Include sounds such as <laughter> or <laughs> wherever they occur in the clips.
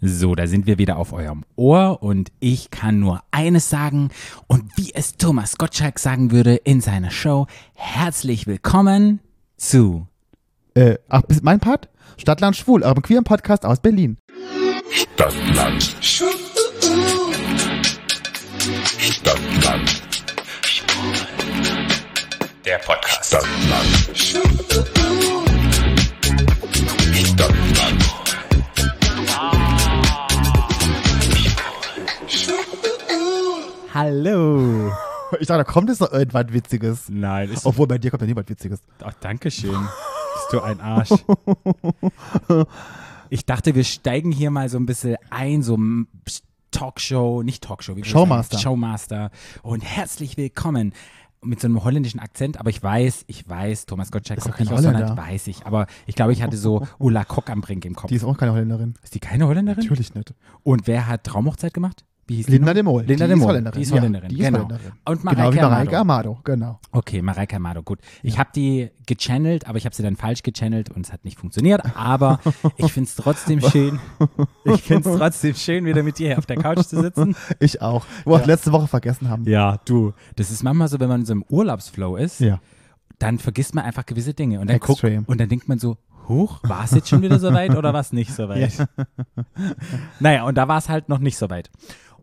So, da sind wir wieder auf eurem Ohr und ich kann nur eines sagen und wie es Thomas Gottschalk sagen würde in seiner Show, herzlich willkommen zu Äh, ach, bis mein Part? Stadtland Schwul, eurem queeren Podcast aus Berlin. Stadtland. Stadtland. der Podcast. Stadtland. Stadtland. Hallo. Ich dachte, da kommt jetzt noch irgendwas Witziges. Nein, ist Obwohl, bei dir kommt ja niemand Witziges. Ach, danke schön. Bist du ein Arsch. <laughs> Ich dachte, wir steigen hier mal so ein bisschen ein, so m- Talkshow, nicht Talkshow, wie wir Showmaster. Sagen, Showmaster. Und herzlich willkommen mit so einem holländischen Akzent, aber ich weiß, ich weiß, Thomas Gottschalk Ist kommt nicht aus Holland, weiß ich, aber ich glaube, ich hatte so <laughs> Ulla Kock am Brink im Kopf. Die ist auch keine Holländerin. ist die keine Holländerin? Natürlich nicht. Und wer hat Traumhochzeit gemacht? Wie hieß Linda de? Mol. Linda die de ist Mol. Holländerin. Die ist Ja, Holländerin, die ist genau. Holländerin. Und genau Mareike Mareike Amado. Amado, genau. Okay, Mareike Amado, gut. Ich habe die gechannelt, aber ich habe sie dann falsch gechannelt und es hat nicht funktioniert. Aber <laughs> ich finde es trotzdem schön. Ich finde es trotzdem schön, wieder mit dir hier auf der Couch zu sitzen. <laughs> Ich auch. Wo wir letzte Woche vergessen haben. Ja, du. Das ist manchmal so, wenn man in so einem Urlaubsflow ist, Ja. dann vergisst man einfach gewisse Dinge. Und dann, guckt, und dann denkt man so, huch, war es jetzt schon wieder so weit oder war es nicht so <laughs> weit? Naja, und da war es halt noch nicht so weit.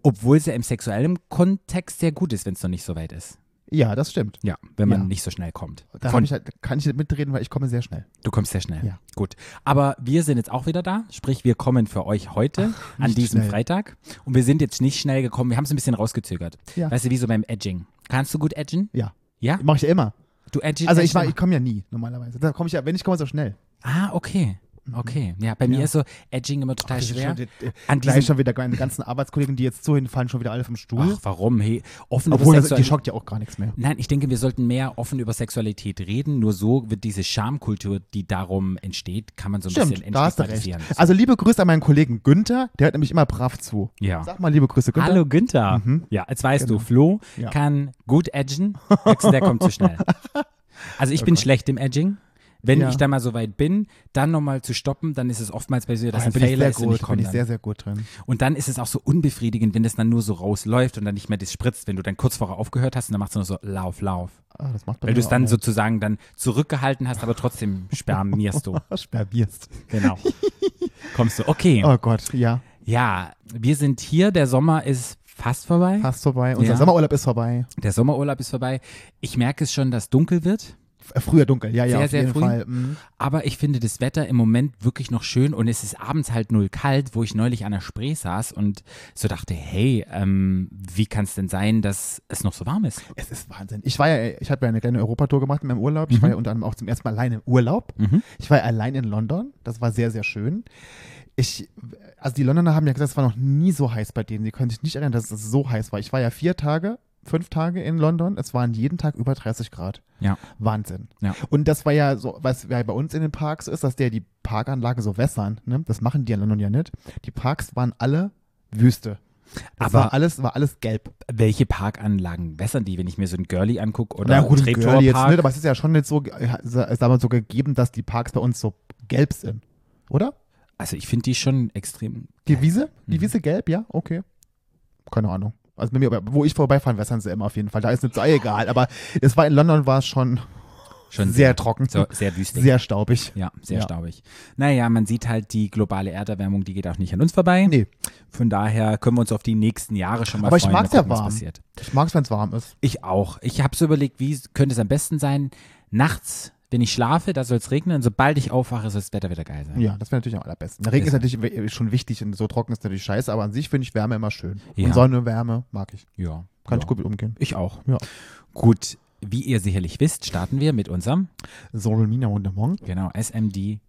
Obwohl es ja im sexuellen Kontext sehr gut ist, wenn es noch nicht so weit ist. Ja, das stimmt. Ja, wenn man Ja. nicht so schnell kommt. Da Von- ich halt, kann ich nicht mitreden, weil ich komme sehr schnell. Du kommst sehr schnell. Ja. Gut. Aber wir sind jetzt auch wieder da. Sprich, wir kommen für euch heute an nicht diesem schnell. Freitag. Und wir sind jetzt nicht schnell gekommen. Wir haben es ein bisschen rausgezögert. Ja. Weißt du, wie so beim Edging. Kannst du gut edgen? Ja. Ja? Mache ich ja immer. Du edging Also ich, mach- ich komme ja nie, normalerweise. Da komme ich ja, wenn ich komme, so schnell. Ah, okay. Okay. Ja, bei mir Ja. ist so Edging immer total ist schwer. schon, äh, An Gleich schon wieder meine ganzen Arbeitskollegen, die jetzt zuhin fallen, schon wieder alle vom Stuhl. ach, warum? Hey, offen Obwohl, über das, die schockt ja auch gar nichts mehr. Nein, ich denke, wir sollten mehr offen über Sexualität reden. Nur so wird diese Schamkultur, die darum entsteht, kann man so ein bisschen Stimmt, du recht. entstigmatisieren. Also liebe Grüße an meinen Kollegen Günther, der hört nämlich immer brav zu. Ja. Sag mal liebe Grüße, Günther. Hallo Günther. Mhm. Ja, jetzt weißt Genau. du, Flo Ja. kann gut edgen, der kommt zu schnell. <laughs> Also ich bin Gott. schlecht im Edging. Wenn Ja. ich da mal so weit bin, dann nochmal zu stoppen, dann ist es oftmals bei so, dass Da ein bin ich Fehler sehr ist und gut, ich komme bin ich sehr, sehr gut drin. Und dann ist es auch so unbefriedigend, wenn das dann nur so rausläuft und dann nicht mehr das spritzt, wenn du dann kurz vorher aufgehört hast und dann machst du nur so Lauf, Lauf. Ah, das macht Weil du es dann auch sozusagen dann zurückgehalten hast, aber trotzdem <laughs> spermierst du. nicht. <laughs> Spermierst. Genau. <laughs> Kommst du. Okay. Oh Gott, ja, Ja, wir sind hier, der Sommer ist fast vorbei. fast vorbei. Unser Ja. Sommerurlaub ist vorbei. Der Sommerurlaub ist vorbei. Ich merke es schon, dass dunkel wird. F- Früher dunkel, ja, ja, Sehr, auf sehr jeden früh. Fall. Mhm. Aber ich finde das Wetter im Moment wirklich noch schön und es ist abends halt null kalt, wo ich neulich an der Spree saß und so dachte, hey, ähm, wie kann es denn sein, dass es noch so warm ist? Es ist Wahnsinn. Ich war ja, ich habe ja eine kleine Europatour gemacht in meinem Urlaub. Ich war ja unter anderem auch zum ersten Mal allein im Urlaub. Mhm. Ich war ja allein in London. Das war sehr, sehr schön. Ich, also die Londoner haben ja gesagt, es war noch nie so heiß bei denen. Sie können sich nicht erinnern, dass es so heiß war. Ich war ja vier Tage, fünf Tage in London. Es waren jeden Tag über 30 Grad. Ja. Wahnsinn. Ja. Und das war ja so, was ja bei uns in den Parks ist, dass der die Parkanlagen so wässern. Ne? Das machen die in London ja nicht. Die Parks waren alle Wüste. Das Aber- war alles, war alles gelb. Welche Parkanlagen wässern die, wenn ich mir so ein Girlie angucke oder Na gut, Treptower Girlie jetzt nicht, aber es ist ja schon nicht so, sagen wir so gegeben, dass die Parks bei uns so gelb sind. Oder? Also ich finde die schon extrem. Die Wiese? Die Mhm. Wiese gelb, ja? Okay. Keine Ahnung. Also bei mir, wo ich vorbeifahren, wässern sie immer auf jeden Fall. Da ist nicht so egal. Aber es war in London war es schon Schon sehr, trocken. So, sehr wüstig. Sehr staubig. ja, sehr Ja. staubig. Naja, man sieht halt, die globale Erderwärmung, die geht auch nicht an uns vorbei. Nee, Von daher können wir uns auf die nächsten Jahre schon mal Aber ich freuen. mag's mal ja gucken, was warm. passiert. ich mag es, wenn es warm ist. Ich auch. Ich habe so überlegt, wie könnte es am besten sein? Nachts, wenn ich schlafe, da soll es regnen. Sobald ich aufwache, soll das Wetter wieder geil sein. Ja, das wäre natürlich am allerbesten. Der Regen Ist- ist natürlich we- schon wichtig und so trocken ist natürlich scheiße, aber an sich finde ich Wärme immer schön. Ja. Und Sonne, Wärme mag ich. Ja. Kann ja. ich gut mit umgehen. Ich auch. Ja. Gut, wie ihr sicherlich wisst, starten wir mit unserem, Solmina und Morgen. genau, SMD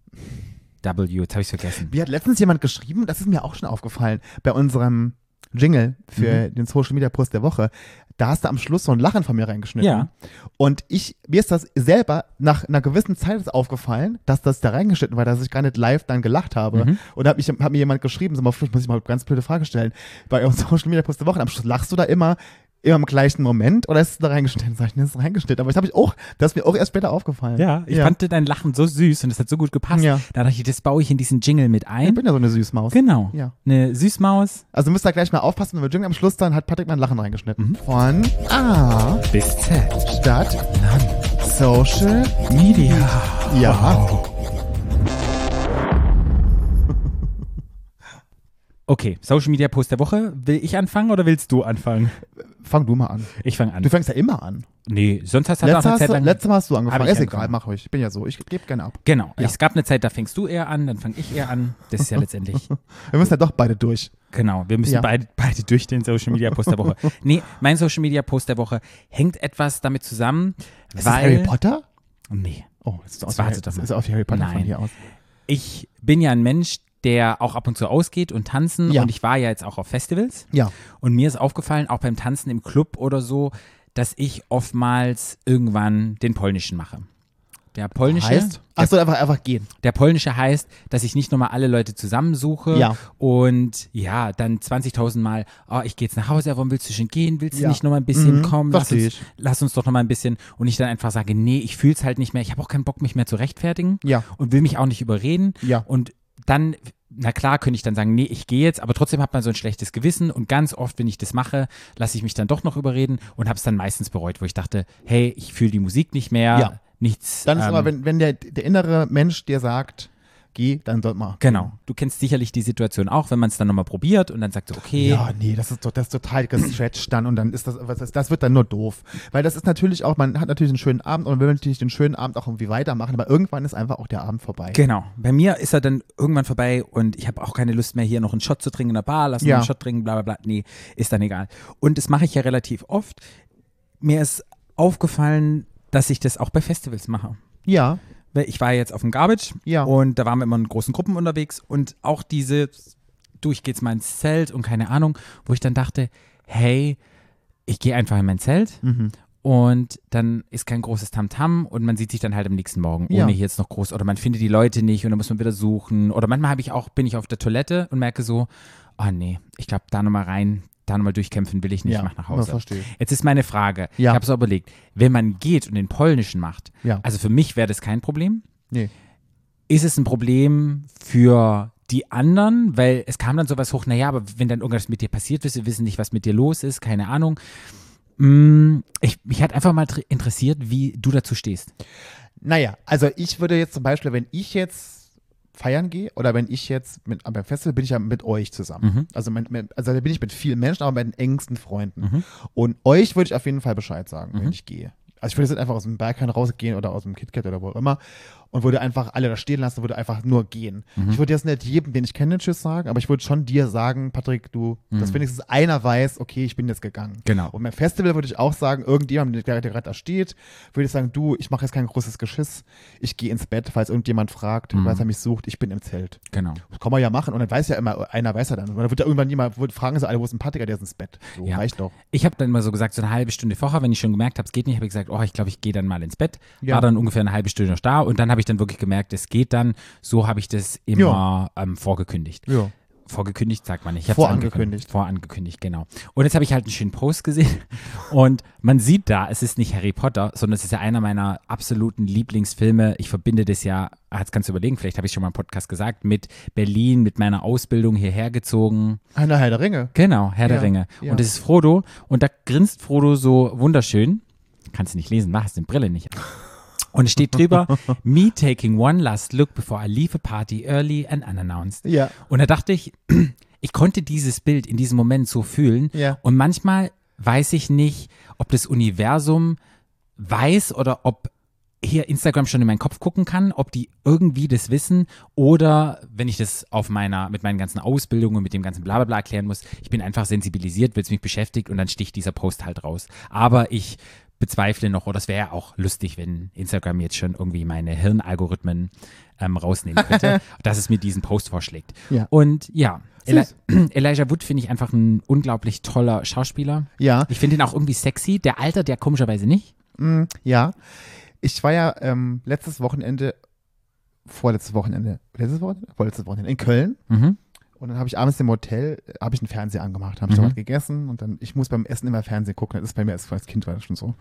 W. Jetzt habe ich vergessen. Mir hat letztens jemand geschrieben, das ist mir auch schon aufgefallen, bei unserem Jingle für den Social Media Post der Woche, da hast du am Schluss so ein Lachen von mir reingeschnitten. Ja. Und ich, mir ist das selber nach einer gewissen Zeit aufgefallen, dass das da reingeschnitten war, dass ich gar nicht live dann gelacht habe. Mhm. Und da hat, mich, hat mir jemand geschrieben, sag mal, vielleicht muss ich mal eine ganz blöde Frage stellen. Bei unserem Social Media Post der Woche, am Schluss lachst du da immer immer im gleichen Moment oder ist es da reingeschnitten? Sag ich, das ist reingeschnitten. Aber das habe ich auch, das ist mir auch erst später aufgefallen. Ja, ich fand dein Lachen so süß und es hat so gut gepasst. Ja. Da dachte ich, das baue ich in diesen Jingle mit Ich ein. bin ja so eine Süßmaus. Genau. Ja. Eine Süßmaus Also müsst ihr gleich mal aufpassen, wenn wir jingeln am Schluss, dann hat Patrick mein Lachen reingeschnitten. Mhm. Von A, bis Z. Stadt, Land, Social, Media. ja. Okay, Social Media Post der Woche. Will ich anfangen oder willst du anfangen? Fang du mal an. Ich fange an. Du fängst ja immer an. Nee, sonst hast du halt auch eine Zeit lang. letztes Mal hast du angefangen. Ist egal, mach ruhig. Ich bin ja so. Ich gebe gerne ab. Genau. Ja. Es gab eine Zeit, da fängst du eher an, dann fange ich eher an. Das ist ja <laughs> letztendlich. Wir müssen ja doch beide durch. Genau, wir müssen Ja. beide, beide durch den Social Media Post der Woche. <laughs> Nee, mein Social Media Post der Woche hängt etwas damit zusammen, Ist weil. das Harry Potter? Nee. Oh, das ist warte Harry- das ist aus Harry Potter von Nein. hier aus. Ich bin ja ein Mensch, der auch ab und zu ausgeht und tanzen Ja. und ich war ja jetzt auch auf Festivals Ja. und mir ist aufgefallen, auch beim Tanzen im Club oder so, dass ich oftmals irgendwann den polnischen mache. Der polnische, Heißt? Achso, einfach, einfach gehen. der polnische heißt, dass ich nicht nochmal alle Leute zusammensuche Ja. und ja, dann 20.000 Mal, oh, ich gehe jetzt nach Hause, warum willst du schon gehen? Willst du Ja. nicht nochmal ein bisschen Mhm, kommen? Lass uns, lass uns doch nochmal ein bisschen. Und ich dann einfach sage, nee, ich fühle es halt nicht mehr. Ich habe auch keinen Bock, mich mehr zu rechtfertigen Ja. und will mich auch nicht überreden. Ja. Und dann, na klar, könnte ich dann sagen, nee, ich gehe jetzt, aber trotzdem hat man so ein schlechtes Gewissen und ganz oft, wenn ich das mache, lasse ich mich dann doch noch überreden und habe es dann meistens bereut, wo ich dachte, hey, ich fühle die Musik nicht mehr, Ja. nichts. Dann ist ähm, aber, wenn, wenn der, der innere Mensch dir sagt, geh, dann sollte man. Genau. Du kennst sicherlich die Situation auch, wenn man es dann nochmal probiert und dann sagt so, okay, Ja, nee, das ist, doch- das ist total gestretched dann und dann ist das, was ist, das wird dann nur doof. Weil das ist natürlich auch, man hat natürlich einen schönen Abend und will natürlich den schönen Abend auch irgendwie weitermachen, aber irgendwann ist einfach auch der Abend vorbei. Genau. Bei mir ist er dann irgendwann vorbei und ich habe auch keine Lust mehr, hier noch einen Shot zu trinken in der Bar, lass Ja. einen Shot trinken, bla bla bla. Nee, ist dann egal. Und das mache ich ja relativ oft. Mir ist aufgefallen, dass ich das auch bei Festivals mache. Ja, ich war jetzt auf dem Garbage Ja. und da waren wir immer in großen Gruppen unterwegs und auch diese, du, ich gehe jetzt mal ins Zelt und keine Ahnung, wo ich dann dachte, hey, ich gehe einfach in mein Zelt Mhm. und dann ist kein großes Tamtam und man sieht sich dann halt am nächsten Morgen, Ja. ohne hier jetzt noch groß, oder man findet die Leute nicht und dann muss man wieder suchen. Oder manchmal habe ich auch, bin ich auf der Toilette und merke so, oh nee, ich glaube, da nochmal rein, da nochmal durchkämpfen will ich nicht, ja, mach nach Hause. verstehe. Jetzt ist meine Frage, Ja. ich habe so überlegt, wenn man geht und den polnischen macht, Ja. also für mich wäre das kein Problem. Nee. Ist es ein Problem für die anderen? Weil es kam dann sowas hoch, naja, aber wenn dann irgendwas mit dir passiert ist, wir wissen nicht, was mit dir los ist, keine Ahnung. Mm, Ich, mich hat einfach mal interessiert, wie du dazu stehst. Naja, also ich würde jetzt zum Beispiel, wenn ich jetzt feiern gehe oder wenn ich jetzt mit, beim Festival bin ich ja mit euch zusammen. Mhm. Also, mit, mit, also da bin ich mit vielen Menschen, aber mit den engsten Freunden. Mhm. Und euch würde ich auf jeden Fall Bescheid sagen, wenn Mhm. ich gehe. Also ich würde jetzt einfach aus dem Berghain rausgehen oder aus dem KitKat oder wo auch immer und würde einfach alle da stehen lassen, würde einfach nur gehen. Mhm. Ich würde jetzt nicht jedem, den ich kenne, Tschüss sagen, aber ich würde schon dir sagen, Patrick, du, dass Mhm. wenigstens einer weiß, okay, ich bin jetzt gegangen. Genau. Und beim Festival würde ich auch sagen, irgendjemand, der, der gerade da steht, würde ich sagen, du, ich mache jetzt kein großes Geschiss, ich gehe ins Bett, falls irgendjemand fragt, Mhm. falls er mich sucht, ich bin im Zelt. Genau. Das kann man ja machen und dann weiß ja immer, einer weiß ja dann. Und dann wird ja irgendwann jemand, wird, fragen sie alle, wo ist ein Patrick, der ist ins Bett. So, Ja. reicht doch. Ich habe dann immer so gesagt, so eine halbe Stunde vorher, wenn ich schon gemerkt habe, es geht nicht, habe ich gesagt, oh, ich glaube, ich gehe dann mal ins Bett. Ja. War dann ungefähr eine halbe Stunde noch da und dann habe ich dann wirklich gemerkt, es geht dann. So habe ich das immer ähm, vorgekündigt. Ja. Vorgekündigt sagt man nicht. Ich Vorangekündigt. angekündigt. Vorangekündigt, genau. Und jetzt habe ich halt einen schönen Post gesehen <laughs> und man sieht da, es ist nicht Harry Potter, sondern es ist ja einer meiner absoluten Lieblingsfilme. Ich verbinde das ja, jetzt kannst du überlegen, vielleicht habe ich schon mal im Podcast gesagt, mit Berlin, mit meiner Ausbildung hierher gezogen. Einer Herr der Ringe. Genau, Herr der Ja, Ringe. ja. Und das ist Frodo und da grinst Frodo so wunderschön. Kannst du nicht lesen, machst die Brille nicht. Und es steht drüber, <laughs> me taking one last look before I leave a party early and unannounced. Ja. Und da dachte ich, <clears throat> ich konnte dieses Bild in diesem Moment so fühlen. Ja. Und manchmal weiß ich nicht, ob das Universum weiß oder ob hier Instagram schon in meinen Kopf gucken kann, ob die irgendwie das wissen oder wenn ich das auf meiner, mit meinen ganzen Ausbildungen und mit dem ganzen Blablabla erklären muss, ich bin einfach sensibilisiert, weil es mich beschäftigt und dann sticht dieser Post halt raus. Aber ich bezweifle noch, oder es wäre ja auch lustig, wenn Instagram jetzt schon irgendwie meine Hirnalgorithmen ähm, rausnehmen könnte, <laughs> dass es mir diesen Post vorschlägt. Ja. Und ja, Eli. <clears throat> Elijah Wood finde ich einfach ein unglaublich toller Schauspieler. Ja. Ich finde ihn auch irgendwie sexy. Der altert ja komischerweise nicht. Mm, ja. Ich war ja ähm, letztes Wochenende, vorletztes Wochenende, letztes Wochenende? Vorletztes Wochenende in Köln. Mhm. Und dann habe ich abends im Hotel, äh, habe ich einen Fernseher angemacht, habe ich Mhm. dort gegessen und dann, ich muss beim Essen immer Fernsehen gucken, das ist bei mir als, als Kind war das schon so.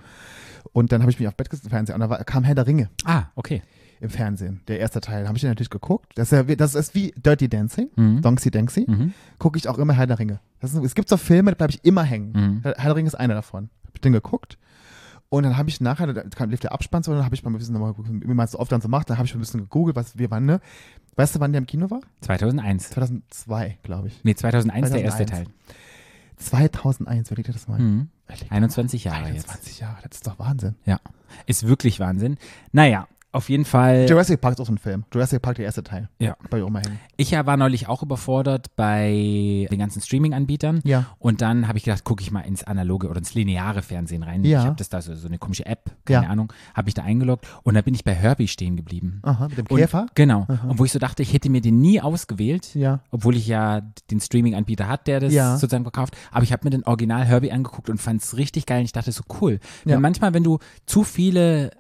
Und dann habe ich mich auf Bett gesetzt, Fernseher, und da war, kam Herr der Ringe Ah, okay. im Fernsehen, der erste Teil, habe ich den natürlich geguckt. Das ist, ja, wie- das ist wie Dirty Dancing, Mhm. Donksy Danksy, Mhm. gucke ich auch immer Herr der Ringe. Ist, es gibt so Filme, da bleibe ich immer hängen. Mhm. Herr der Ringe ist einer davon. Hab ich den geguckt. Und dann habe ich nachher, da kam, lief der Abspann so, und dann habe ich mal ein bisschen, nochmal geguckt, wie man es so oft dann so macht, dann habe ich mal ein bisschen gegoogelt, was wir wann, ne? Weißt du, wann der im Kino war? 2001. 2002, glaube ich. Nee, 2001, der erste 2001. Teil. 2001, überleg dir das mal. Mhm. Überleg dir 21 mal. Jahre jetzt. 21 Jahre, das ist doch Wahnsinn. Ja. Ist wirklich Wahnsinn. Naja, auf jeden Fall. Jurassic Park ist auch so ein Film. Jurassic Park, der erste Teil. Ja. Bei auch mal hängen. Ich ja war neulich auch überfordert bei den ganzen Streaming-Anbietern. Ja. Und dann habe ich gedacht, gucke ich mal ins analoge oder ins lineare Fernsehen rein. Ja. Ich habe das da so, so eine komische App, keine Ja. Ahnung, habe ich da eingeloggt und da bin ich bei Herbie stehen geblieben. Aha, mit dem Und, Käfer? Genau. Und wo ich so dachte, ich hätte mir den nie ausgewählt, Ja. obwohl ich ja den Streaming-Anbieter hat, der das Ja. sozusagen verkauft. Aber ich habe mir den Original Herbie angeguckt und fand es richtig geil. Und ich dachte so cool. Ja. Wenn manchmal, wenn du zu viele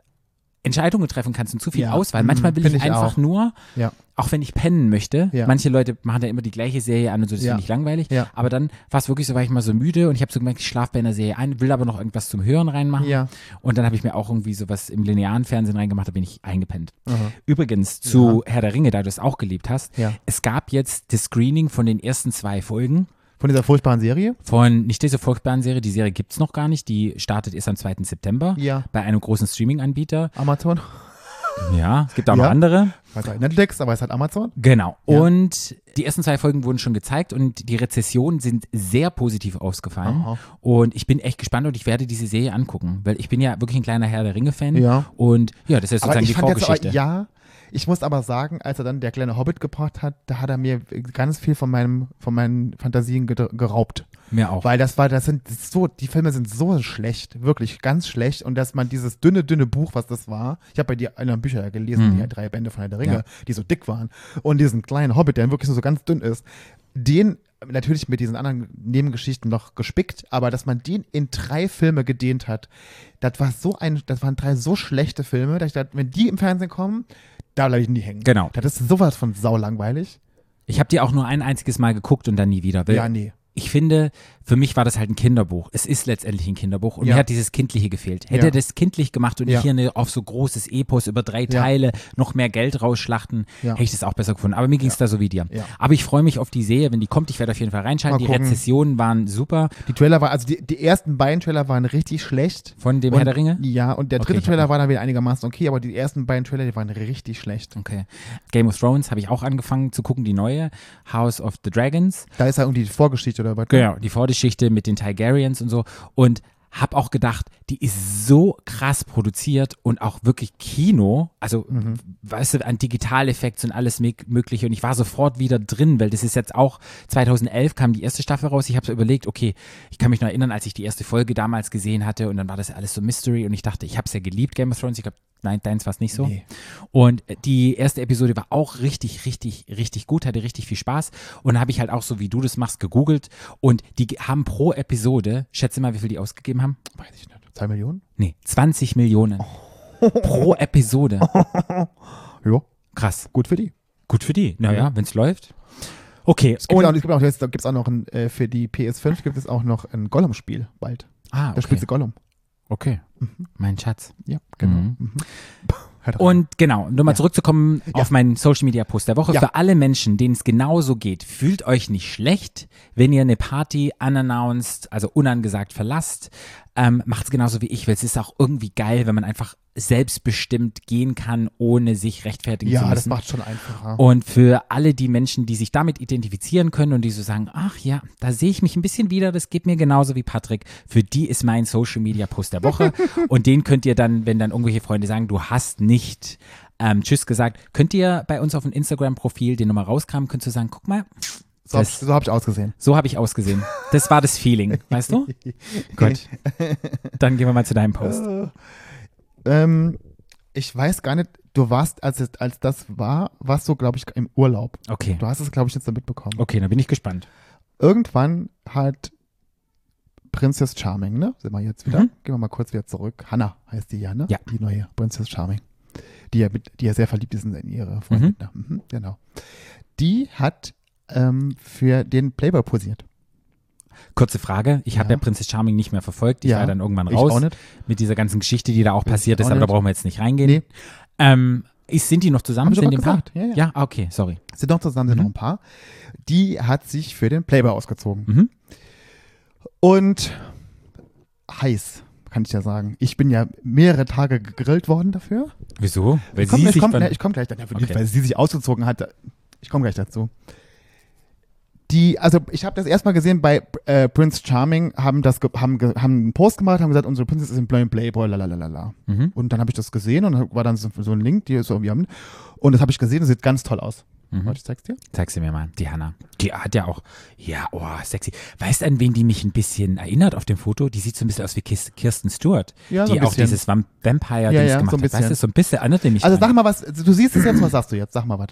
Entscheidungen treffen kannst und zu viel Ja. Auswahl, Mhm, manchmal will find ich, ich einfach nur, Ja. auch wenn ich pennen möchte. Ja. Manche Leute machen da immer die gleiche Serie an und so, das Ja. finde ich langweilig. Aber dann war es wirklich so, war ich mal so müde und ich habe so gemerkt, ich schlafe bei einer Serie ein, will aber noch irgendwas zum Hören reinmachen. Ja. Und dann habe ich mir auch irgendwie sowas im linearen Fernsehen reingemacht, da bin ich eingepennt. Aha. Übrigens zu Herr der Ringe, da du es auch geliebt hast, es gab jetzt das Screening von den ersten zwei Folgen Von dieser furchtbaren Serie? von nicht diese furchtbaren Serie, die Serie gibt's noch gar nicht, die startet erst am 2. September Ja. bei einem großen Streaming-Anbieter. Amazon? Ja, es gibt auch Ja. noch andere. Weiß nicht, Netflix, aber es hat Amazon. Genau. Ja. Und die ersten zwei Folgen wurden schon gezeigt und die Rezessionen sind sehr positiv ausgefallen. Aha. Und ich bin echt gespannt und ich werde diese Serie angucken, weil ich bin ja wirklich ein kleiner Herr der Ringe-Fan. Ja. Und ja, das ist sozusagen die fand jetzt Vorgeschichte. aber, ja, ich muss aber sagen, als er dann der kleine Hobbit gebracht hat, da hat er mir ganz viel von meinem, von meinen Fantasien ge geraubt. Mir auch. Weil das war, das sind so, die Filme sind so schlecht, wirklich ganz schlecht. Und dass man dieses dünne, dünne Buch, was das war, ich habe bei dir einer Bücher ja gelesen, Mhm. die drei Bände von Herr der Ringe, Ja. die so dick waren. Und diesen kleinen Hobbit, der wirklich so ganz dünn ist, den natürlich mit diesen anderen Nebengeschichten noch gespickt, aber dass man den in drei Filme gedehnt hat, das war so ein, das waren drei so schlechte Filme, dass ich dachte, wenn die im Fernsehen kommen, da bleibe ich nie hängen. Genau. Das ist sowas von saulangweilig. Ich habe die auch nur ein einziges Mal geguckt und dann nie wieder. Weil Ja, nee. Ich finde, für mich war das halt ein Kinderbuch. Es ist letztendlich ein Kinderbuch und Ja. mir hat dieses Kindliche gefehlt. Hätte Ja. er das kindlich gemacht und Ja. hier eine, auf so großes Epos über drei. Teile noch mehr Geld rausschlachten, hätte ich das auch besser gefunden. Aber mir ging es da so wie dir. Aber ich freue mich auf die Serie, wenn die kommt. Ich werde auf jeden Fall reinschalten. Die. Rezessionen waren super Die Trailer waren, also die, die ersten beiden Trailer waren richtig schlecht. von dem Und- Herr der Ringe. Ja, und der Okay, dritte hab Trailer war dann wieder einigermaßen okay, aber die ersten beiden Trailer, die waren richtig schlecht. Okay. Game of Thrones habe ich auch angefangen zu gucken, die neue. House of the Dragons. Da ist ja irgendwie die Vorgeschichte oder was? Genau, die Vorgeschichte mit den Targaryens und so. Und hab auch gedacht, die ist so krass produziert und auch wirklich Kino, also weißt du, an Digitaleffekts und alles mö- mögliche und ich war sofort wieder drin, weil das ist jetzt auch 2011 kam die erste Staffel raus. Ich habe so überlegt, okay, ich kann mich noch erinnern, als ich die erste Folge damals gesehen hatte und dann war das alles so Mystery und ich dachte, ich habe es ja geliebt Game of Thrones. Ich glaube, nein, deins war es nicht so. Nee. Und die erste Episode war auch richtig, richtig, richtig gut, hatte richtig viel Spaß. Und dann habe ich halt auch so, wie du das machst, gegoogelt. Und die haben pro Episode, schätze mal, wie viel die ausgegeben haben? Weiß ich nicht. Zwei Millionen? Nee, 20 Millionen. <laughs> Pro Episode. <laughs> Ja, Krass. gut für die. Gut für die. Naja, wenn es läuft. Okay. Es gibt, und, auch, es gibt auch, jetzt gibt's auch noch ein, äh, für die PS5 gibt es auch noch ein Gollum-Spiel bald. ah, Da okay. spielt sie Gollum. Okay. Mein Schatz. Ja, genau. Mhm. Mhm. Rein. Und genau, um nochmal Ja. zurückzukommen auf meinen Social Media Post der Woche. Ja. Für alle Menschen, denen es genauso geht, fühlt euch nicht schlecht, wenn ihr eine Party unannounced, also unangesagt verlasst. Ähm, Macht es genauso wie ich, weil es ist auch irgendwie geil, wenn man einfach selbstbestimmt gehen kann, ohne sich rechtfertigen zu ja, müssen. das macht schon einfacher. Und für alle die Menschen, die sich damit identifizieren können und die so sagen, ach ja, da sehe ich mich ein bisschen wieder, das geht mir genauso wie Patrick, für die ist mein Social Media Post der Woche. <laughs> und den könnt ihr dann, wenn dann irgendwelche Freunde sagen, du hast nicht ähm, Tschüss gesagt, könnt ihr bei uns auf dem Instagram-Profil den nochmal rauskramen, könnt ihr sagen, guck mal, so habe so hab ich ausgesehen. so habe ich ausgesehen. Das war das Feeling, weißt du? <laughs> Gut. Dann gehen wir mal zu deinem Post. Ähm, ich weiß gar nicht, du warst, als, es, als das war, warst du, glaube ich, im Urlaub. Okay. Du hast es, glaube ich, jetzt so mitbekommen. Okay, dann bin ich gespannt. Irgendwann hat Princess Charming, ne? Sind wir jetzt wieder? Mhm. Gehen wir mal kurz wieder zurück. Hannah heißt die ja, ne? Ja. Die neue Princess Charming. Die ja, mit, die ja sehr verliebt ist in ihre Freundin. Ne? Mhm, genau. Die hat ähm, für den Playboy posiert. Kurze Frage, ich habe Ja. ja Princess Charming nicht mehr verfolgt. Ich Ja, war dann irgendwann Ich raus auch nicht. mit dieser ganzen Geschichte, die da auch Ich passiert ist, auch aber da brauchen wir jetzt nicht reingehen. Nee. Ähm, ist, sind die noch zusammen? Haben sind die ein Paar? Ja, ja. Ja, ah, okay, sorry. Sind noch zusammen, sind Mhm. noch ein paar. Die hat sich für den Playboy ausgezogen. Mhm. Und heiß, kann ich ja sagen. Ich bin ja mehrere Tage gegrillt worden dafür. Wieso? Weil ich komme ich komm, von- ne, ich komm gleich, da- Okay. weil sie sich ausgezogen hat. Ich komme gleich dazu. Die, also ich habe das erstmal gesehen bei äh, Prince Charming, haben das haben, haben einen Post gemacht, haben gesagt, unsere Prinzessin ist im Play- Playboy, lalalala. Mhm. Und dann habe ich das gesehen und war dann so, so ein Link, die so, wir haben, und das habe ich gesehen, das sieht ganz toll aus. Mhm. Warte, ich zeig's dir. Zeig sie mir mal, die Hanna. Die hat ja auch, ja, oh, sexy. Weißt du, an wen die mich ein bisschen erinnert auf dem Foto? Die sieht so ein bisschen aus wie Kirsten Stewart, Ja, so die auch dieses Vamp- Vampire-Dings Ja, ja, gemacht so ein hat. Weißt du, so ein bisschen erinnert die mich Also dran. sag mal was, du siehst es jetzt, was sagst du jetzt? Sag mal was.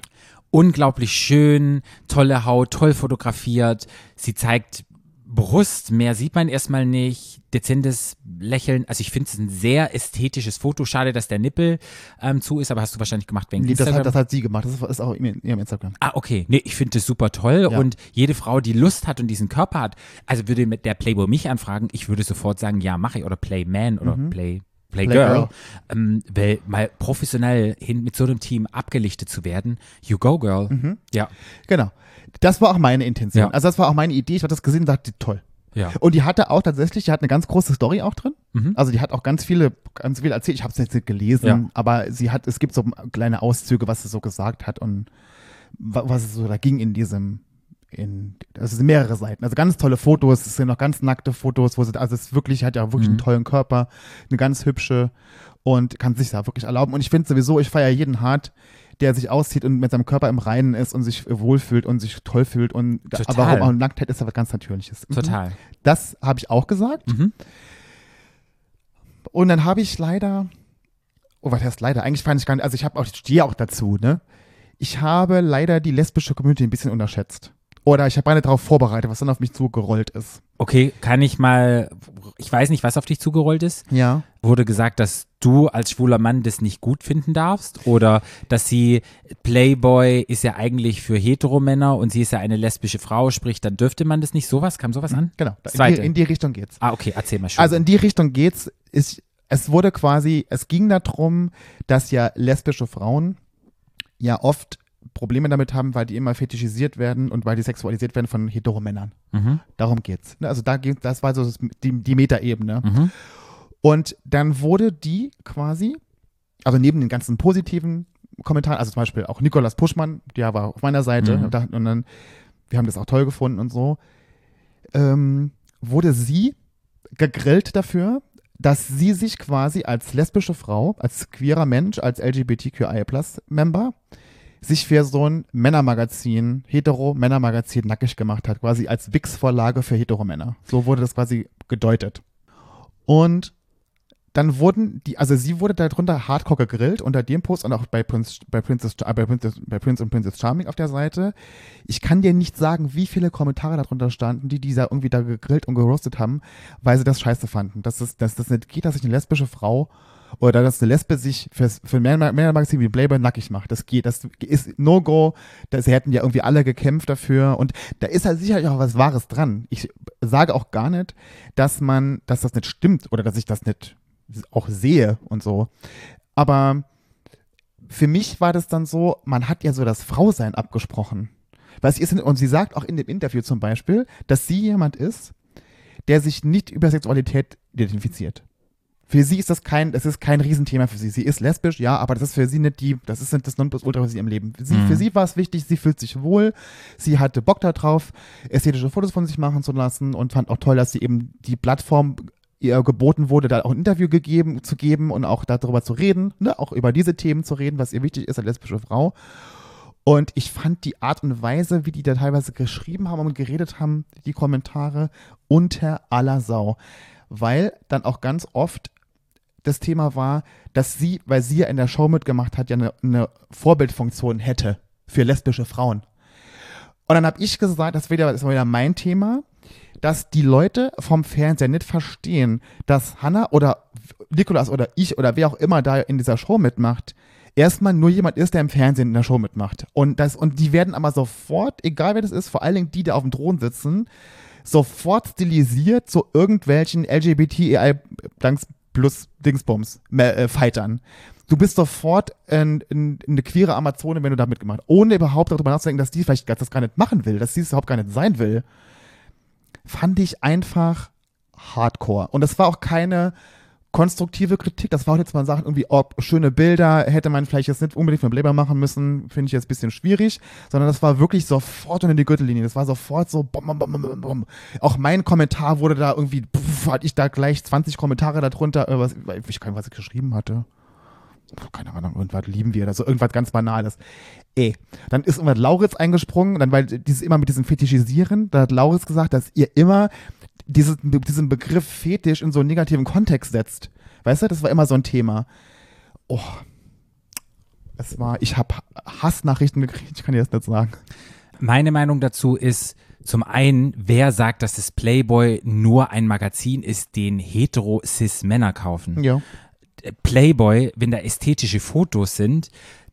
Unglaublich schön, tolle Haut, toll fotografiert. Sie zeigt Brust, mehr sieht man erstmal nicht. Dezentes Lächeln. Also ich finde es ein sehr ästhetisches Foto. Schade, dass der Nippel ähm, zu ist, aber hast du wahrscheinlich gemacht wegen Nee, das, hat, das hat sie gemacht, das ist auch in ihrem Instagram. Ah, okay. Nee, ich finde das super toll. Ja. Und jede Frau, die Lust hat und diesen Körper hat, also würde mit der Playboy mich anfragen, ich würde sofort sagen, ja, mache ich. Oder Playman oder Play, Playgirl. Playgirl. Ähm, weil mal professionell hin mit so einem Team abgelichtet zu werden, you go, girl. Ja. Genau. Das war auch meine Intention. Ja. Also das war auch meine Idee. Ich habe das gesehen und dachte, toll. Ja. Und die hatte auch tatsächlich, die hat eine ganz große Story auch drin. Mhm. Also die hat auch ganz viele, ganz viel erzählt. Ich habe es jetzt nicht gelesen, Ja. aber sie hat, es gibt so kleine Auszüge, was sie so gesagt hat und wa- was es so da ging in diesem, in, also es sind mehrere Seiten. Also ganz tolle Fotos, es sind noch ganz nackte Fotos, wo sie, also es wirklich, hat ja wirklich einen Mhm. tollen Körper, eine ganz hübsche und kann sich da wirklich erlauben. Und ich finde sowieso, ich feiere jeden hart, der sich auszieht und mit seinem Körper im Reinen ist und sich wohlfühlt und sich toll fühlt und Total. aber auch, auch Nacktheit ist aber ganz Natürliches. Mhm. Total. Das habe ich auch gesagt. Mhm. Und dann habe ich leider, oh, was heißt leider? Eigentlich fand ich gar nicht, also ich habe auch, ich stehe auch dazu, ne? Ich habe leider die lesbische Community ein bisschen unterschätzt. Oder ich habe nicht darauf vorbereitet, was dann auf mich zugerollt ist. Okay, kann ich mal, ich weiß nicht, was auf dich zugerollt ist. Ja. Wurde gesagt, dass du als schwuler Mann das nicht gut finden darfst? Oder dass sie, Playboy ist ja eigentlich für Heteromänner und sie ist ja eine lesbische Frau, sprich, dann dürfte man das nicht. Sowas, kam sowas an? Genau. In die, in die Richtung geht's. Ah, okay, erzähl mal schon. Also in die Richtung geht's. Ist, es wurde quasi, es ging darum, dass ja lesbische Frauen ja oft Probleme damit haben, weil die immer fetischisiert werden und weil die sexualisiert werden von Heteromännern. mhm. Darum geht's. Ne, Also da geht, das war so die, die Metaebene. Mhm. Und dann wurde die quasi, also neben den ganzen positiven Kommentaren, also zum Beispiel auch Nikolas Puschmann, der war auf meiner Seite Mhm. und da- und dann, wir haben das auch toll gefunden und so, ähm, wurde sie gegrillt dafür, dass sie sich quasi als lesbische Frau, als queerer Mensch, als LGBTQI-Plus-Member sich für so ein Männermagazin, Hetero-Männermagazin nackig gemacht hat, quasi als Wix-Vorlage für Heteromänner. So wurde das quasi gedeutet. Und dann wurden die, also sie wurde darunter hardcore gegrillt unter dem Post und auch bei Prince, bei Princess, äh, bei Princess, bei Prince und Princess Charming auf der Seite. Ich kann dir nicht sagen, wie viele Kommentare darunter standen, die dieser irgendwie da gegrillt und gerostet haben, weil sie das scheiße fanden. Dass es, dass das nicht geht, dass sich eine lesbische Frau oder dass eine Lesbe sich fürs, für ein Männer- Männermagazin wie Playboy nackig macht. Das geht, das ist No-Go. Das- hätten ja irgendwie alle gekämpft dafür und da ist halt sicherlich auch was Wahres dran. Ich sage auch gar nicht, dass man, dass das nicht stimmt oder dass ich das nicht auch sehe und so. Aber für mich war das dann so, man hat ja so das Frausein abgesprochen. Sie ist, und sie sagt auch in dem Interview zum Beispiel, dass sie jemand ist, der sich nicht über Sexualität identifiziert. Für sie ist das kein, das ist kein Riesenthema für sie. Sie ist lesbisch, ja, aber das ist für sie nicht die, das ist nicht das Nonplusultra für sie im Leben. Sie, Mhm. Für sie war es wichtig, sie fühlt sich wohl, sie hatte Bock darauf, ästhetische Fotos von sich machen zu lassen und fand auch toll, dass sie eben die Plattform ihr geboten wurde, da auch ein Interview gegeben, zu geben und auch darüber zu reden, ne, auch über diese Themen zu reden, was ihr wichtig ist als lesbische Frau. Und ich fand die Art und Weise, wie die da teilweise geschrieben haben und geredet haben, die Kommentare, unter aller Sau. Weil dann auch ganz oft das Thema war, dass sie, weil sie ja in der Show mitgemacht hat, ja eine, eine Vorbildfunktion hätte für lesbische Frauen. Und dann habe ich gesagt, das, wieder, das war wieder mein Thema, dass die Leute vom Fernseher nicht verstehen, dass Hannah oder Nikolas oder ich oder wer auch immer da in dieser Show mitmacht, erstmal nur jemand ist, der im Fernsehen in der Show mitmacht. Und, das, und die werden aber sofort, egal wer das ist, vor allen Dingen die, die auf dem Thron sitzen, sofort stilisiert zu irgendwelchen LGBTI plus Dingsbums äh, Fightern. Du bist sofort in, in, in eine queere Amazone, wenn du da mitgemacht. Ohne überhaupt darüber nachzudenken, dass die vielleicht das gar nicht machen will, dass sie es überhaupt gar nicht sein will. Fand ich einfach hardcore. Und das war auch keine konstruktive Kritik. Das war auch jetzt mal Sachen irgendwie, ob schöne Bilder hätte man vielleicht jetzt nicht unbedingt mit Playboy machen müssen, finde ich jetzt ein bisschen schwierig, sondern das war wirklich sofort unter die Gürtellinie. Das war sofort so, bom, bom, bom, bom, bom. Auch mein Kommentar wurde da irgendwie, pff, hatte ich da gleich 20 Kommentare darunter, äh, was, ich kann was ich geschrieben hatte. Keine Ahnung, irgendwas lieben wir oder so, irgendwas ganz Banales. Ey, dann ist irgendwas Lauritz eingesprungen, dann, weil dieses immer mit diesem Fetischisieren, da hat Lauritz gesagt, dass ihr immer dieses, diesen Begriff Fetisch in so einen negativen Kontext setzt. Weißt du, das war immer so ein Thema. Oh, es war, ich habe Hassnachrichten gekriegt, ich kann dir das nicht sagen. Meine Meinung dazu ist, zum einen, wer sagt, dass das Playboy nur ein Magazin ist, den hetero-cis-Männer kaufen? Ja. Playboy, wenn da ästhetische Fotos sind,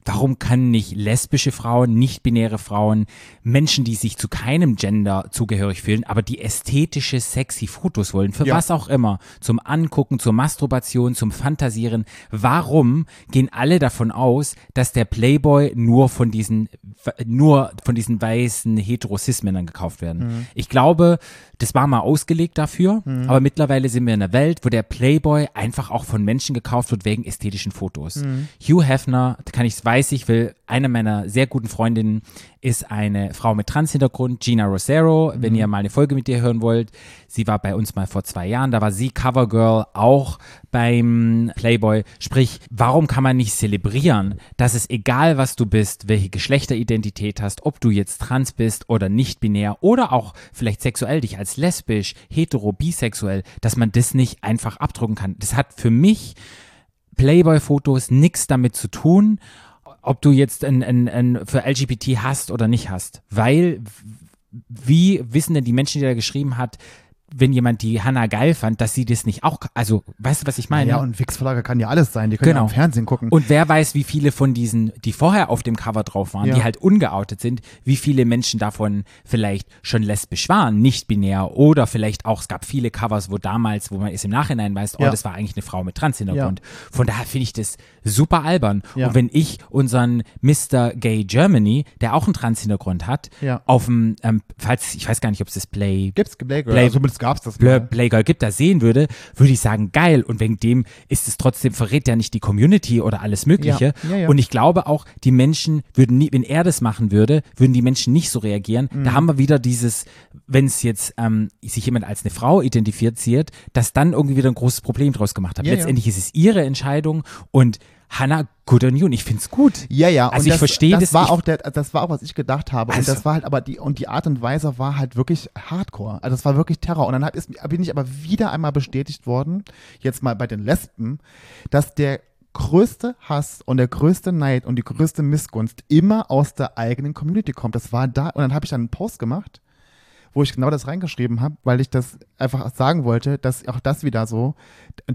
Warum kann nicht lesbische Frauen, nicht-binäre Frauen, Menschen, die sich zu keinem Gender zugehörig fühlen, aber die ästhetische, sexy Fotos wollen, für Ja. was auch immer, zum Angucken, zur Masturbation, zum Fantasieren, warum gehen alle davon aus, dass der Playboy nur von diesen, nur von diesen weißen hetero-cis-Männern gekauft werden? Ich glaube, das war mal ausgelegt dafür, aber mittlerweile sind wir in einer Welt, wo der Playboy einfach auch von Menschen gekauft wird wegen ästhetischen Fotos. Hugh Hefner, kann ich, weiß ich, will, eine meiner sehr guten Freundinnen ist eine Frau mit Trans-Hintergrund, Gina Rosero, wenn ihr mal eine Folge mit ihr hören wollt. Sie war bei uns mal vor zwei Jahren, da war sie Covergirl auch beim Playboy. Sprich, warum kann man nicht zelebrieren, dass es egal, was du bist, welche Geschlechteridentität hast, ob du jetzt trans bist oder nicht binär oder auch vielleicht sexuell dich als lesbisch, hetero, bisexuell, dass man das nicht einfach abdrucken kann. Das hat für mich Playboy-Fotos nichts damit zu tun, ob du jetzt ein, ein, ein für LGBT hast oder nicht hast. Weil, wie wissen denn die Menschen, die da geschrieben hat, wenn jemand die Hannah geil fand, dass sie das nicht auch, also, weißt du, was ich meine? Ja, und Wix-Verlage kann ja alles sein. Die können Genau. ja im Fernsehen gucken. Und wer weiß, wie viele von diesen, die vorher auf dem Cover drauf waren, Ja. die halt ungeoutet sind, wie viele Menschen davon vielleicht schon lesbisch waren, nicht binär oder vielleicht auch, es gab viele Covers, wo damals, wo man es im Nachhinein weiß, oh, Ja. das war eigentlich eine Frau mit Trans-Hintergrund. Von daher finde ich das super albern. Ja. Und wenn ich unseren Mr. Gay Germany, der auch einen Trans-Hintergrund hat, Ja. auf dem, ähm, falls, ich weiß gar nicht, ob es das Play, Gibt's Playgirl? Play- also gab's das mal. Playgirl gibt, da sehen würde, würde ich sagen, geil. Und wegen dem ist es trotzdem, verrät ja nicht die Community oder alles Mögliche. Ja, ja, ja. Und ich glaube auch, die Menschen würden nie, wenn er das machen würde, würden die Menschen nicht so reagieren. Mhm. Da haben wir wieder dieses, wenn es jetzt ähm, sich jemand als eine Frau identifiziert, dass dann irgendwie wieder ein großes Problem draus gemacht hat. Letztendlich ist es ihre Entscheidung und Hannah, good on you. Und ich finde es gut. Ja, ja. Also und ich das, verstehe das. das, war auch der, das war auch, was ich gedacht habe. Also- und das war halt aber die, und die Art und Weise war halt wirklich hardcore. Also das war wirklich Terror. Und dann hat, ist, bin ich aber wieder einmal bestätigt worden, jetzt mal bei den Lesben, dass der größte Hass und der größte Neid und die größte Missgunst immer aus der eigenen Community kommt. Das war da. Und dann habe ich dann einen Post gemacht, wo ich genau das reingeschrieben habe, weil ich das einfach sagen wollte, dass auch das wieder so,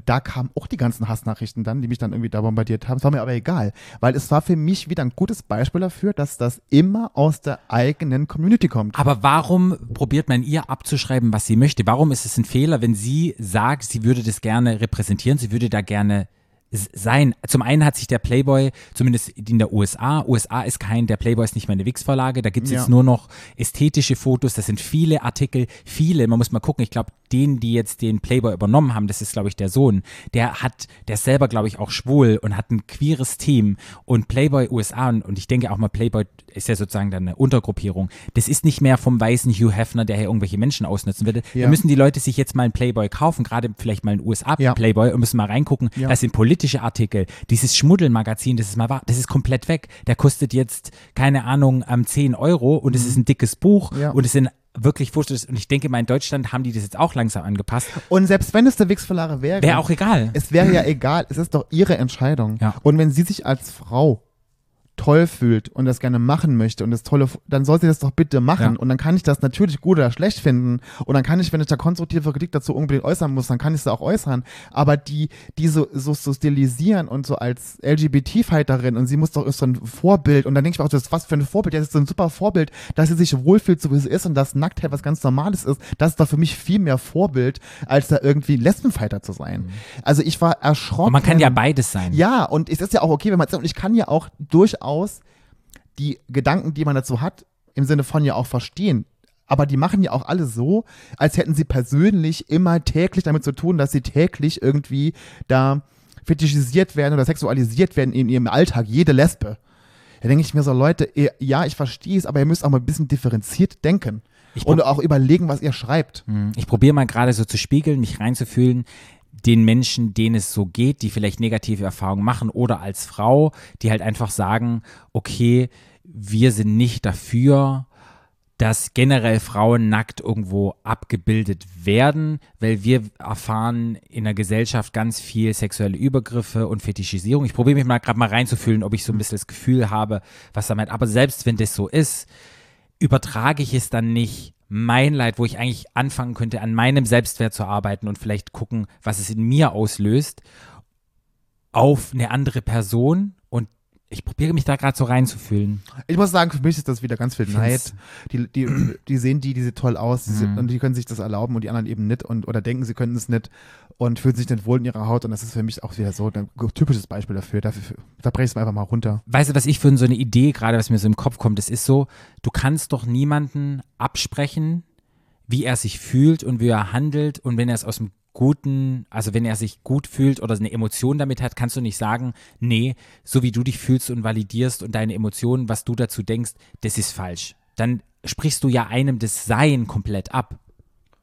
da kamen auch die ganzen Hassnachrichten dann, die mich dann irgendwie da bombardiert haben. Es war mir aber egal, weil es war für mich wieder ein gutes Beispiel dafür, dass das immer aus der eigenen Community kommt. Aber warum probiert man ihr abzuschreiben, was sie möchte? Warum ist es ein Fehler, wenn sie sagt, sie würde das gerne repräsentieren, sie würde da gerne sein. Zum einen hat sich der Playboy, zumindest in der USA, USA ist kein, der Playboy ist nicht mehr eine Wix-Verlage, da gibt es Ja. jetzt nur noch ästhetische Fotos, das sind viele Artikel, viele, man muss mal gucken, ich glaube, den, die jetzt den Playboy übernommen haben, das ist, glaube ich, der Sohn, der hat, der ist selber, glaube ich, auch schwul und hat ein queeres Team und Playboy USA und, und ich denke auch mal, Playboy ist ja sozusagen dann eine Untergruppierung. Das ist nicht mehr vom weißen Hugh Hefner, der hier irgendwelche Menschen ausnutzen würde. Ja. Da müssen die Leute sich jetzt mal einen Playboy kaufen, gerade vielleicht mal einen USA-Playboy Ja. und müssen mal reingucken. Ja. Das sind politische Artikel. Dieses Schmuddelmagazin, das ist mal wahr, das ist komplett weg. Der kostet jetzt, keine Ahnung, ähm, 10 Euro und es ist ein dickes Buch Mhm. Und es sind wirklich Fotos und ich denke mal in Deutschland haben die das jetzt auch langsam angepasst. Und selbst wenn es der Wix-Verlage wäre, Wäre auch egal. es wäre ja egal, es ist doch ihre Entscheidung. Ja. Und wenn sie sich als Frau toll fühlt und das gerne machen möchte und das tolle, dann soll sie das doch bitte machen. Ja. Und dann kann ich das natürlich gut oder schlecht finden. Und dann kann ich, wenn ich da konstruktive Kritik dazu unbedingt äußern muss, dann kann ich sie auch äußern. Aber die, die so, so, so stilisieren und so als LGBT-Fighterin und sie muss doch ist so ein Vorbild. Und dann denke ich mir auch, das ist was für ein Vorbild. Das ist so ein super Vorbild, dass sie sich wohlfühlt, so wie sie ist und dass Nacktheit was ganz Normales ist. Das ist doch für mich viel mehr Vorbild, als da irgendwie Lesbenfighter zu sein. Also ich war erschrocken. Und man kann ja beides sein. Ja, und es ist ja auch okay, wenn man und ich kann ja auch durchaus die Gedanken, die man dazu hat, im Sinne von ja auch verstehen. Aber die machen ja auch alle so, als hätten sie persönlich immer täglich damit zu tun, dass sie täglich irgendwie da fetischisiert werden oder sexualisiert werden in ihrem Alltag, jede Lesbe. Da denke ich mir so, Leute, ihr, ja, ich verstehe es, aber ihr müsst auch mal ein bisschen differenziert denken. Ich und auch überlegen, was ihr schreibt. Hm, Ich probiere mal gerade so zu spiegeln, mich reinzufühlen, den Menschen, denen es so geht, die vielleicht negative Erfahrungen machen oder als Frau, die halt einfach sagen, okay, wir sind nicht dafür, dass generell Frauen nackt irgendwo abgebildet werden, weil wir erfahren in der Gesellschaft ganz viel sexuelle Übergriffe und Fetischisierung. Ich probiere mich mal gerade mal reinzufühlen, ob ich so ein bisschen das Gefühl habe, was damit. Aber selbst wenn das so ist, übertrage ich es dann nicht mein Leid, wo ich eigentlich anfangen könnte, an meinem Selbstwert zu arbeiten und vielleicht gucken, was es in mir auslöst, auf eine andere Person. Und ich probiere mich da gerade so reinzufühlen. Ich muss sagen, für mich ist das wieder ganz viel Neid. Die, die, die sehen die, die sehen toll aus die sind, Mhm. und die können sich das erlauben und die anderen eben nicht und oder denken, sie können es nicht und fühlen sich nicht wohl in ihrer Haut und das ist für mich auch wieder so ein typisches Beispiel dafür. dafür da breche ich es einfach mal runter. Weißt du, was ich für so eine Idee gerade, was mir so im Kopf kommt, das ist so, du kannst doch niemanden absprechen, wie er sich fühlt und wie er handelt und wenn er es aus dem Guten, also wenn er sich gut fühlt oder eine Emotion damit hat, kannst du nicht sagen, nee, so wie du dich fühlst und validierst und deine Emotionen, was du dazu denkst, das ist falsch. Dann sprichst du ja einem das Sein komplett ab.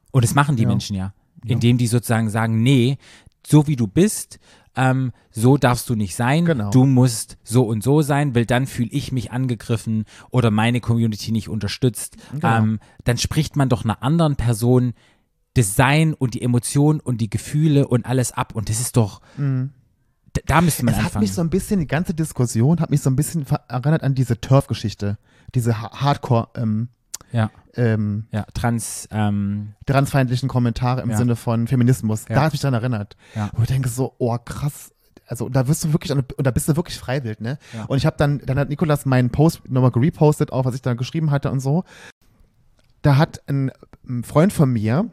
Und das machen die Ja. Menschen ja, indem die sozusagen sagen, nee, so wie du bist, ähm, so darfst du nicht sein. Genau. Du musst so und so sein, weil dann fühle ich mich angegriffen oder meine Community nicht unterstützt. Genau. Ähm, dann spricht man doch einer anderen Person das Sein und die Emotionen und die Gefühle und alles ab. Und das ist doch, da, da müsste man Mhm. Es hat anfangen. mich so ein bisschen, die ganze Diskussion hat mich so ein bisschen erinnert an diese Turf-Geschichte. Diese ha Hardcore, ähm, ja, ähm, ja, trans, ähm, transfeindlichen Kommentare im Ja. Sinne von Feminismus. Ja. Da hat mich daran erinnert. Ja. Wo ich denke so, oh krass. Also da wirst du wirklich, und da bist du wirklich freiwillig, ne? Ja. Und ich habe dann, dann hat Nikolas meinen Post nochmal gerepostet, auch was ich da geschrieben hatte und so. Da hat ein, ein Freund von mir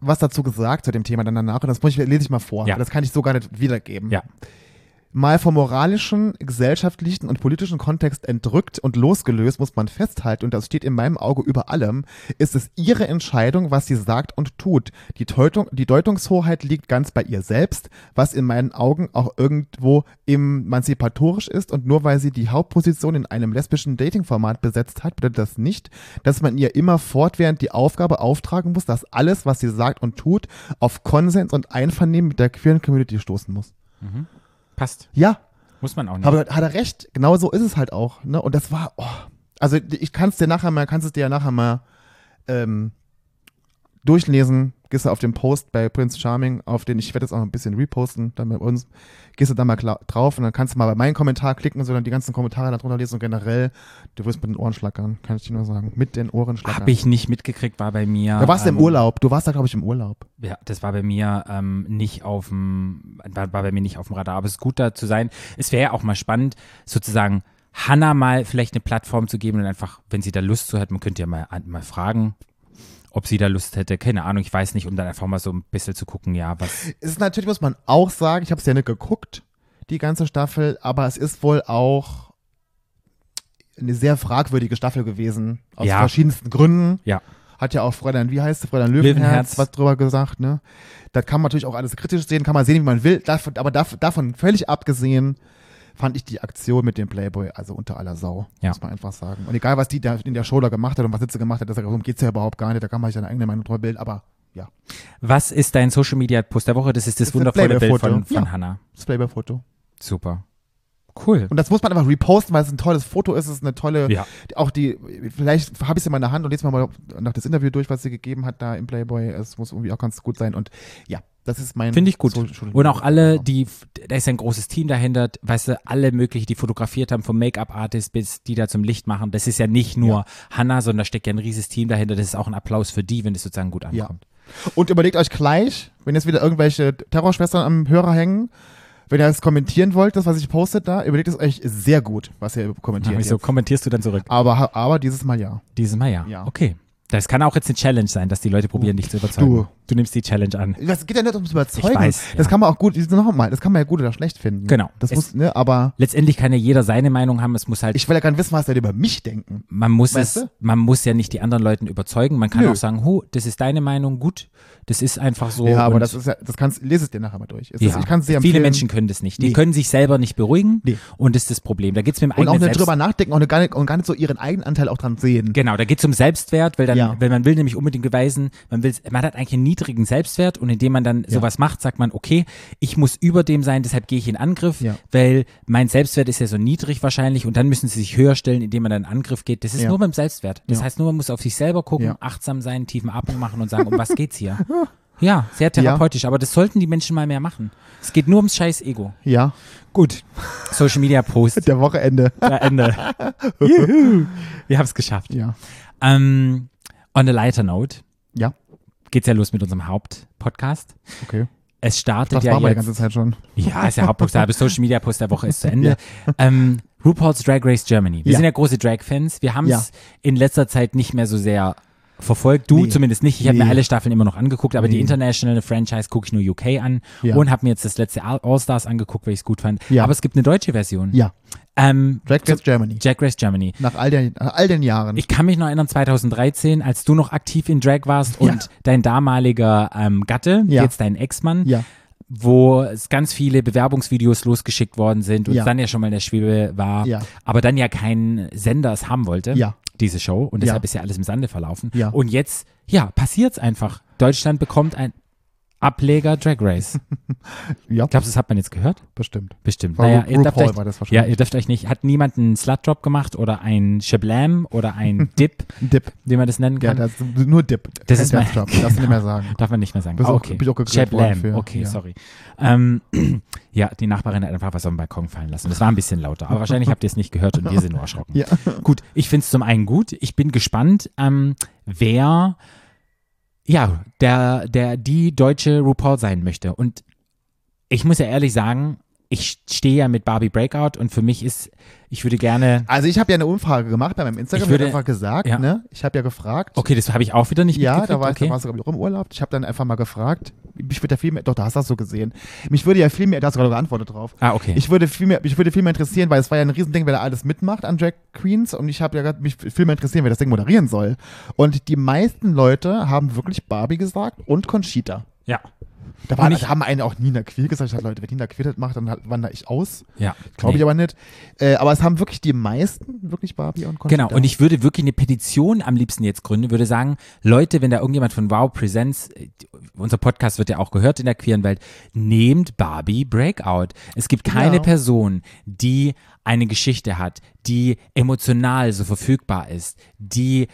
was dazu gesagt zu dem Thema dann danach und das muss ich, lese ich mal vor. Ja. Das kann ich so gar nicht wiedergeben. Ja. Mal vom moralischen, gesellschaftlichen und politischen Kontext entrückt und losgelöst muss man festhalten, und das steht in meinem Auge über allem, ist es ihre Entscheidung, was sie sagt und tut. Die, Deutung, die Deutungshoheit liegt ganz bei ihr selbst, was in meinen Augen auch irgendwo emanzipatorisch ist und nur weil sie die Hauptposition in einem lesbischen Datingformat besetzt hat, bedeutet das nicht, dass man ihr immer fortwährend die Aufgabe auftragen muss, dass alles, was sie sagt und tut, auf Konsens und Einvernehmen mit der queeren Community stoßen muss. Passt. Ja, Muss man auch nicht. aber hat er recht. Genau so ist es halt auch. Ne? Und das war, oh. also ich kann es dir nachher mal, kannst es dir ja nachher mal ähm, durchlesen. Gehst du auf den Post bei Prince Charming, auf den ich werde jetzt auch ein bisschen reposten, dann bei uns. Gehst du da mal drauf und dann kannst du mal bei meinen Kommentar klicken, sondern die ganzen Kommentare darunter lesen und generell, du wirst mit den Ohren schlackern, kann ich dir nur sagen. Mit den Ohren schlackern. Habe ich nicht mitgekriegt, war bei mir. Da warst du im ähm, Urlaub. Du warst da, glaube ich, im Urlaub. Ja, das war bei mir ähm, nicht auf dem, war, war bei mir nicht auf dem Radar. Aber es ist gut da zu sein. Es wäre ja auch mal spannend, sozusagen Hannah mal vielleicht eine Plattform zu geben und einfach, wenn sie da Lust zu hat, man könnte ja mal, mal fragen, ob sie da Lust hätte. Keine Ahnung, ich weiß nicht, um dann einfach mal so ein bisschen zu gucken, ja, was. Es ist natürlich, muss man auch sagen, ich habe es ja nicht geguckt, die ganze Staffel, aber es ist wohl auch eine sehr fragwürdige Staffel gewesen. Aus Ja. verschiedensten Gründen. Ja. Hat ja auch Fräulein, wie heißt sie, Fräulein Löwenherz, Löwenherz. was drüber gesagt, ne? Das kann man natürlich auch alles kritisch sehen, kann man sehen, wie man will. Davon, aber dav davon völlig abgesehen, fand ich die Aktion mit dem Playboy also unter aller Sau, Ja. muss man einfach sagen. Und egal, was die da in der Show da gemacht hat und was sie gemacht hat, das- darum geht's ja überhaupt gar nicht. Da kann man sich seine eigene Meinung drüber bilden, aber ja, Was ist dein Social Media Post der Woche? Das ist das, Das wundervolle Bild von, von Ja. Hannah. das Playboy-Foto. Super. Cool. Und das muss man einfach reposten, weil es ein tolles Foto ist. Es ist eine tolle, Ja. auch die, vielleicht habe ich es in meiner Hand und lese mal, mal nach das Interview durch, was sie gegeben hat da im Playboy. Es muss irgendwie auch ganz gut sein. Und ja, Das ist mein. Finde ich gut. Und auch alle, die, da ist ein großes Team dahinter, weißt du, alle möglichen, die fotografiert haben, vom Make-up-Artist bis die da zum Licht machen. Das ist ja nicht nur Hannah, sondern da steckt ja ein riesiges Team dahinter. Das ist auch ein Applaus für die, wenn das sozusagen gut Ja. ankommt. Und überlegt euch gleich, wenn jetzt wieder irgendwelche Terrorschwestern am Hörer hängen, wenn ihr es kommentieren wollt, das, was ich postet da, überlegt es euch sehr gut, was ihr kommentiert. Wieso jetzt. kommentierst du dann zurück? Aber, aber dieses Mal ja. Dieses Mal ja. Ja. Okay. Das kann auch jetzt eine Challenge sein, dass die Leute probieren, dich zu überzeugen. Du. Du nimmst die Challenge an. Das geht ja nicht ums Überzeugen. Ich weiß, das ja. kann man auch gut, nochmal, das kann man ja gut oder schlecht finden. Genau. Das Es- muss, ne, aber Letztendlich kann ja jeder seine Meinung haben. Es muss halt, ich will ja gar nicht wissen, was Leute über mich denken. man muss Weißt es, du? man muss ja nicht die anderen Leuten überzeugen. Man kann Nö. auch sagen, ho, das ist deine Meinung, gut. Das ist einfach so. ja, aber das ist ja, das kannst, lese es dir nachher mal durch. Es Ja, ist, ich kann es dir viele empfehlen. Menschen können das nicht. Die Nee. können sich selber nicht beruhigen Nee. und das ist das Problem. Da geht es mit dem und auch eigenen nicht Selbst drüber nachdenken und gar nicht, und gar nicht so ihren eigenen Anteil auch dran sehen. Genau, da geht es um Selbstwert, weil dann, Ja. weil man will nämlich unbedingt beweisen, man will, man hat eigentlich einen niedrigen Selbstwert und indem man dann sowas macht, sagt man, okay, ich muss über dem sein, deshalb gehe ich in Angriff, Ja. weil mein Selbstwert ist ja so niedrig wahrscheinlich und dann müssen sie sich höher stellen, indem man dann in Angriff geht. Das ist Ja. nur beim Selbstwert. Das Ja. heißt nur, man muss auf sich selber gucken, Ja. achtsam sein, tiefen Atmung machen und sagen, um was geht's hier? <laughs> Ja, sehr therapeutisch, aber das sollten die Menschen mal mehr machen. Es geht nur ums scheiß Ego. Ja, Gut. Social Media Post. <laughs> der Wochenende. Ja, Ende. <laughs> Juhu. Wir haben es geschafft. Ja. Ähm, on a lighter note Ja, geht's ja los mit unserem Hauptpodcast. okay. Es startet Das ja machen wir die ganze Zeit schon. Ja, ist ja Hauptpost, der Social Media Post der Woche ist zu <laughs> Ende. Ähm, RuPaul's Drag Race Germany. Wir Ja. sind ja große Drag-Fans. Wir haben es Ja. in letzter Zeit nicht mehr so sehr verfolgt. Du Nee. zumindest nicht. Ich habe mir Nee. alle Staffeln immer noch angeguckt, aber die Nee. International Franchise gucke ich nur UK an Ja. und habe mir jetzt das letzte All- All-Stars angeguckt, weil ich es gut fand. Ja. Aber es gibt eine deutsche Version. Ja, Ähm, Drag Race Germany. Drag Race Germany. Nach all den, nach all den Jahren. Ich kann mich noch erinnern, 2013, als du noch aktiv in Drag warst Ja. und dein damaliger ähm, Gatte, Ja. jetzt dein Ex-Mann, ja, wo es ganz viele Bewerbungsvideos losgeschickt worden sind und Ja. es dann ja schon mal in der Schwebe war, aber dann ja kein Sender es haben wollte, diese Show. Und deshalb ist ja alles im Sande verlaufen. Und jetzt, ja, passiert's einfach. Deutschland bekommt ein Ableger Drag Race. <laughs> ja, Glaubst du, das hat man jetzt gehört? bestimmt. Bestimmt. War naja, ihr dürft euch, war das ja, ihr dürft euch nicht, hat niemand einen Slut-Drop gemacht oder ein Shablam oder ein <laughs> Dip, Dip. wie man das nennen Ja, kann? das ist nur Dip. Das Kein ist mein- Dance-Job. Darfst du nicht mehr sagen. <laughs> Darf man nicht mehr sagen. Bist Ah, auch- okay. bin auch Chef worden Lamb. für, Okay, ja. sorry. Ähm, <clears throat> ja, die Nachbarin hat einfach was auf den Balkon fallen lassen. Das war ein bisschen lauter. Aber wahrscheinlich habt ihr es nicht gehört und wir sind nur erschrocken. Ja. Gut, ich finde es zum einen gut. Ich bin gespannt, ähm, wer ja, der, der, die deutsche RuPaul sein möchte. Und ich muss ja ehrlich sagen, ich stehe ja mit Barbie Breakout und für mich ist, ich würde gerne. Also ich habe ja eine Umfrage gemacht bei meinem Instagram. Ich würde- Ich einfach gesagt, ja. ne? Ich habe ja gefragt. Okay, das habe ich auch wieder nicht Ja, da war ich, okay. da warst du, glaube ich, auch im Urlaub. Ich habe dann einfach mal gefragt. Mich würde ja viel mehr, doch, da hast du das so gesehen. Mich würde ja viel mehr, da hast du gerade geantwortet drauf. Ah, okay. Ich würde viel mehr, mich würde viel mehr interessieren, weil es war ja ein Riesending, wer da alles mitmacht an Drag Queens und ich habe ja grad mich viel mehr interessieren, wer das Ding moderieren soll. Und die meisten Leute haben wirklich Barbie gesagt und Conchita. ja, Da, Und ich- da haben einen auch Nina Quill gesagt. Ich dachte, Leute, wenn Nina Quill das macht, dann wandere ich aus. ja. Glaube Nee. ich aber nicht. Äh, aber es haben wirklich die meisten wirklich Barbie und Conchita. Genau, und ich würde wirklich eine Petition am liebsten jetzt gründen, würde sagen, Leute, wenn da irgendjemand von Wow Presents, äh, unser Podcast wird ja auch gehört in der queeren Welt, nehmt Barbie Breakout. Es gibt keine Ja. Person, die eine Geschichte hat, die emotional so verfügbar ist, die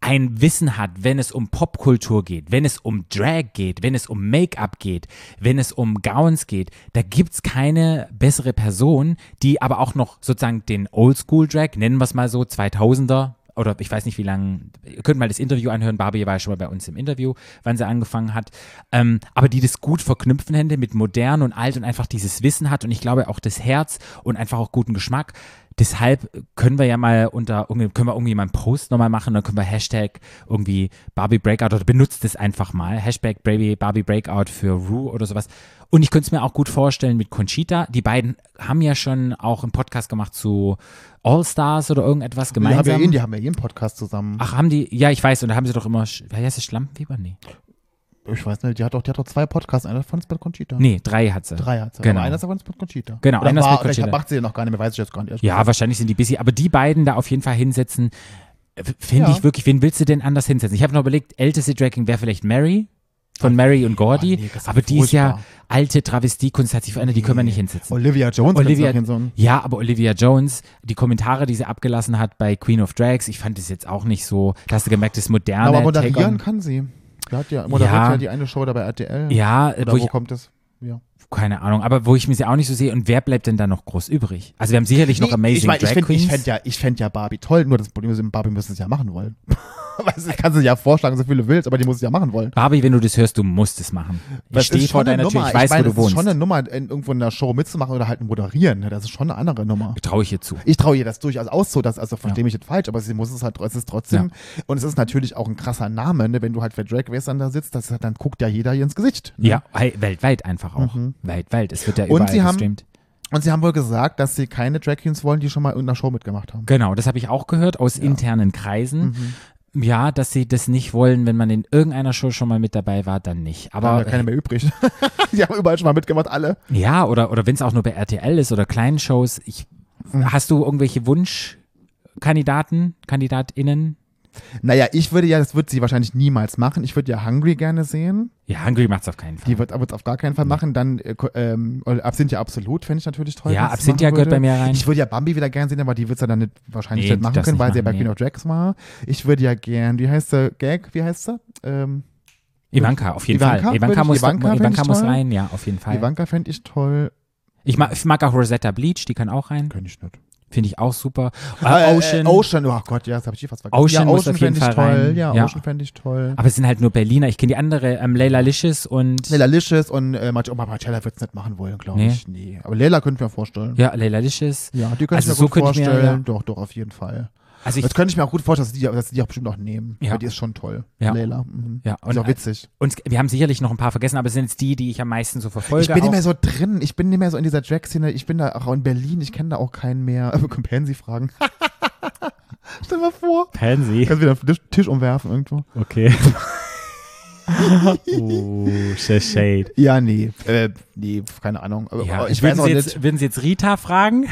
ein Wissen hat, wenn es um Popkultur geht, wenn es um Drag geht, wenn es um Make-up geht, wenn es um Gowns geht, da gibt's keine bessere Person, die aber auch noch sozusagen den Oldschool-Drag, nennen wir es mal so, 2000er, oder ich weiß nicht wie lange, ihr könnt mal das Interview anhören, Barbie war ja schon mal bei uns im Interview, wann sie angefangen hat, ähm, aber die das gut verknüpfen hätte mit modern und alt und einfach dieses Wissen hat und ich glaube auch das Herz und einfach auch guten Geschmack. Deshalb können wir ja mal unter, können wir irgendwie mal einen Post nochmal machen, dann können wir Hashtag irgendwie Barbie Breakout oder benutzt es einfach mal. Hashtag Barbie, Barbie Breakout für Rue oder sowas. Und ich könnte es mir auch gut vorstellen mit Conchita. Die beiden haben ja schon auch einen Podcast gemacht zu All Stars oder irgendetwas die haben, ja gemeinsam. eh, die haben ja jeden Podcast zusammen. Ach, haben die, ja, ich weiß, und da haben sie doch immer, wie heißt es, Schlampenfieber? Nee. Ich weiß nicht, die hat doch, die hat doch zwei Podcasts. Einer davon ist bei Conchita. Nee, drei hat sie. Drei hat sie. Genau. Aber einer davon ist mit Conchita. Genau, Oder einer war, vielleicht Conchita. macht sie ja noch gar nicht mehr, weiß ich jetzt gar nicht. Ja, gesagt. wahrscheinlich sind die busy, aber die beiden da auf jeden Fall hinsetzen, äh, finde Ja. ich wirklich, wen willst du denn anders hinsetzen? Ich habe noch überlegt, älteste Dragging wäre vielleicht Mary von Mary und Gordy, Oh, nee, aber die ist ja alte Travestiekunst, hat sich verändert, die können wir nicht hinsetzen. Olivia Jones Olivia, ja, aber Olivia Jones, die Kommentare, die sie abgelassen hat bei Queen of Drags, ich fand das jetzt auch nicht so, da hast du gemerkt, das moderne Aber moderieren kann sie. Der hat ja moderiert Ja. ja. die eine Show da bei RTL. Ja, Oder wo wo ich, kommt das? Ja. keine Ahnung, aber wo ich mich ja auch nicht so sehe. Und wer bleibt denn da noch groß übrig? Also wir haben sicherlich noch Nee, Amazing ich mein, ich Drag find, Queens. Ich fände ja, ich fänd ja Barbie toll, nur das Problem ist, Barbie müssen es ja machen wollen. <laughs> weißt du, ich kann sie ja vorschlagen, so viel du willst, aber die muss es ja machen wollen. Barbie, wenn du das hörst, du musst es machen. Ich stehe vor deiner Tür, ich weiß, meine, wo du das ist wohnst. schon eine Nummer, in, irgendwo in einer Show mitzumachen oder halt moderieren. ne? Das ist schon eine andere Nummer. Traue ich ihr zu. Ich traue ihr das durchaus aus, so dass, also Ja. verstehe mich jetzt falsch, aber sie muss es halt, es ist trotzdem, und es ist natürlich auch ein krasser Name, ne? wenn du halt für Drag Race dann da sitzt, das, dann guckt ja jeder ihr ins Gesicht. Ne? Ja, weltweit einfach auch. Weltweit. Es wird ja Mhm. Und überall sie haben- gestreamt. Und sie haben wohl gesagt, dass sie keine Drag Queens wollen, die schon mal in irgendeiner Show mitgemacht haben. Genau, das habe ich auch gehört aus internen Kreisen. Ja, dass sie das nicht wollen, wenn man in irgendeiner Show schon mal mit dabei war, dann nicht. Da haben Aber ja keine mehr übrig. <laughs> die haben überall schon mal mitgemacht, alle. ja, oder, oder wenn es auch nur bei RTL ist oder kleinen Shows. Ich, Mhm. Hast du irgendwelche Wunschkandidaten, KandidatInnen? Naja, ich würde ja, das wird sie wahrscheinlich niemals machen. Ich würde ja Hungry gerne sehen. Ja, Hungry macht's auf keinen Fall. Die wird aber auf gar keinen Fall machen. Dann äh, ähm, Absinthia absolut, fände ich natürlich toll. Ja, Absinthia gehört bei mir rein. Ich würde ja Bambi wieder gerne sehen, aber die wird es ja dann nicht, wahrscheinlich Nee, nicht machen können, weil sie ja bei machen, Queen of Drags war. Ich würde ja gern, wie heißt sie? Gag, wie heißt sie? Ähm, Ivanka, auf jeden Ivanka Fall. Ivanka muss, Ivanka Ivanka, muss rein, ja, auf jeden Fall. Ivanka fände ich toll. Ich mag, ich mag auch Rosetta Bleach, die kann auch rein. Könnte ich nicht. Finde ich auch super. Äh, Äh, Ocean. Äh, Ocean, oh Gott, ja, das habe ich hier fast vergessen. Ocean ja, Ocean auf jeden fände ich Fall toll. rein. Ja, Ja. Ocean fände ich toll. Aber es sind halt nur Berliner. Ich kenne die andere, ähm, Leila Licious und. Leila Licious und äh, Marcella, oh, Marcella wird es nicht machen wollen, glaube Nee. ich. Nee. Aber Leila könnte ich mir vorstellen. Ja, Leila Licious. Ja, die könnte Also ich mir so gut könnte ich mir, vorstellen. ja. Doch, doch, auf jeden Fall. Also ich, Das könnte ich mir auch gut vorstellen, dass die, dass die auch bestimmt auch nehmen. Ja. Weil die ist schon toll. Ja. Leila. Mhm. Ja, ist und- auch witzig. und wir haben sicherlich noch ein paar vergessen, aber es sind jetzt die, die ich am meisten so verfolge. Ich bin nicht auch. mehr so drin. Ich bin nicht mehr so in dieser Drag-Szene. Ich bin da auch in Berlin. Ich kenne da auch keinen mehr. <laughs> Können Sie fragen? <laughs> Stell mal vor. Pansy. Kannst wieder einen Tisch, umwerfen irgendwo. Okay. <laughs> oh, shade. Ja, nee. Äh, nee, keine Ahnung. Ja, ich ich weiß würden auch Sie, nicht. jetzt, würden Sie jetzt Rita fragen?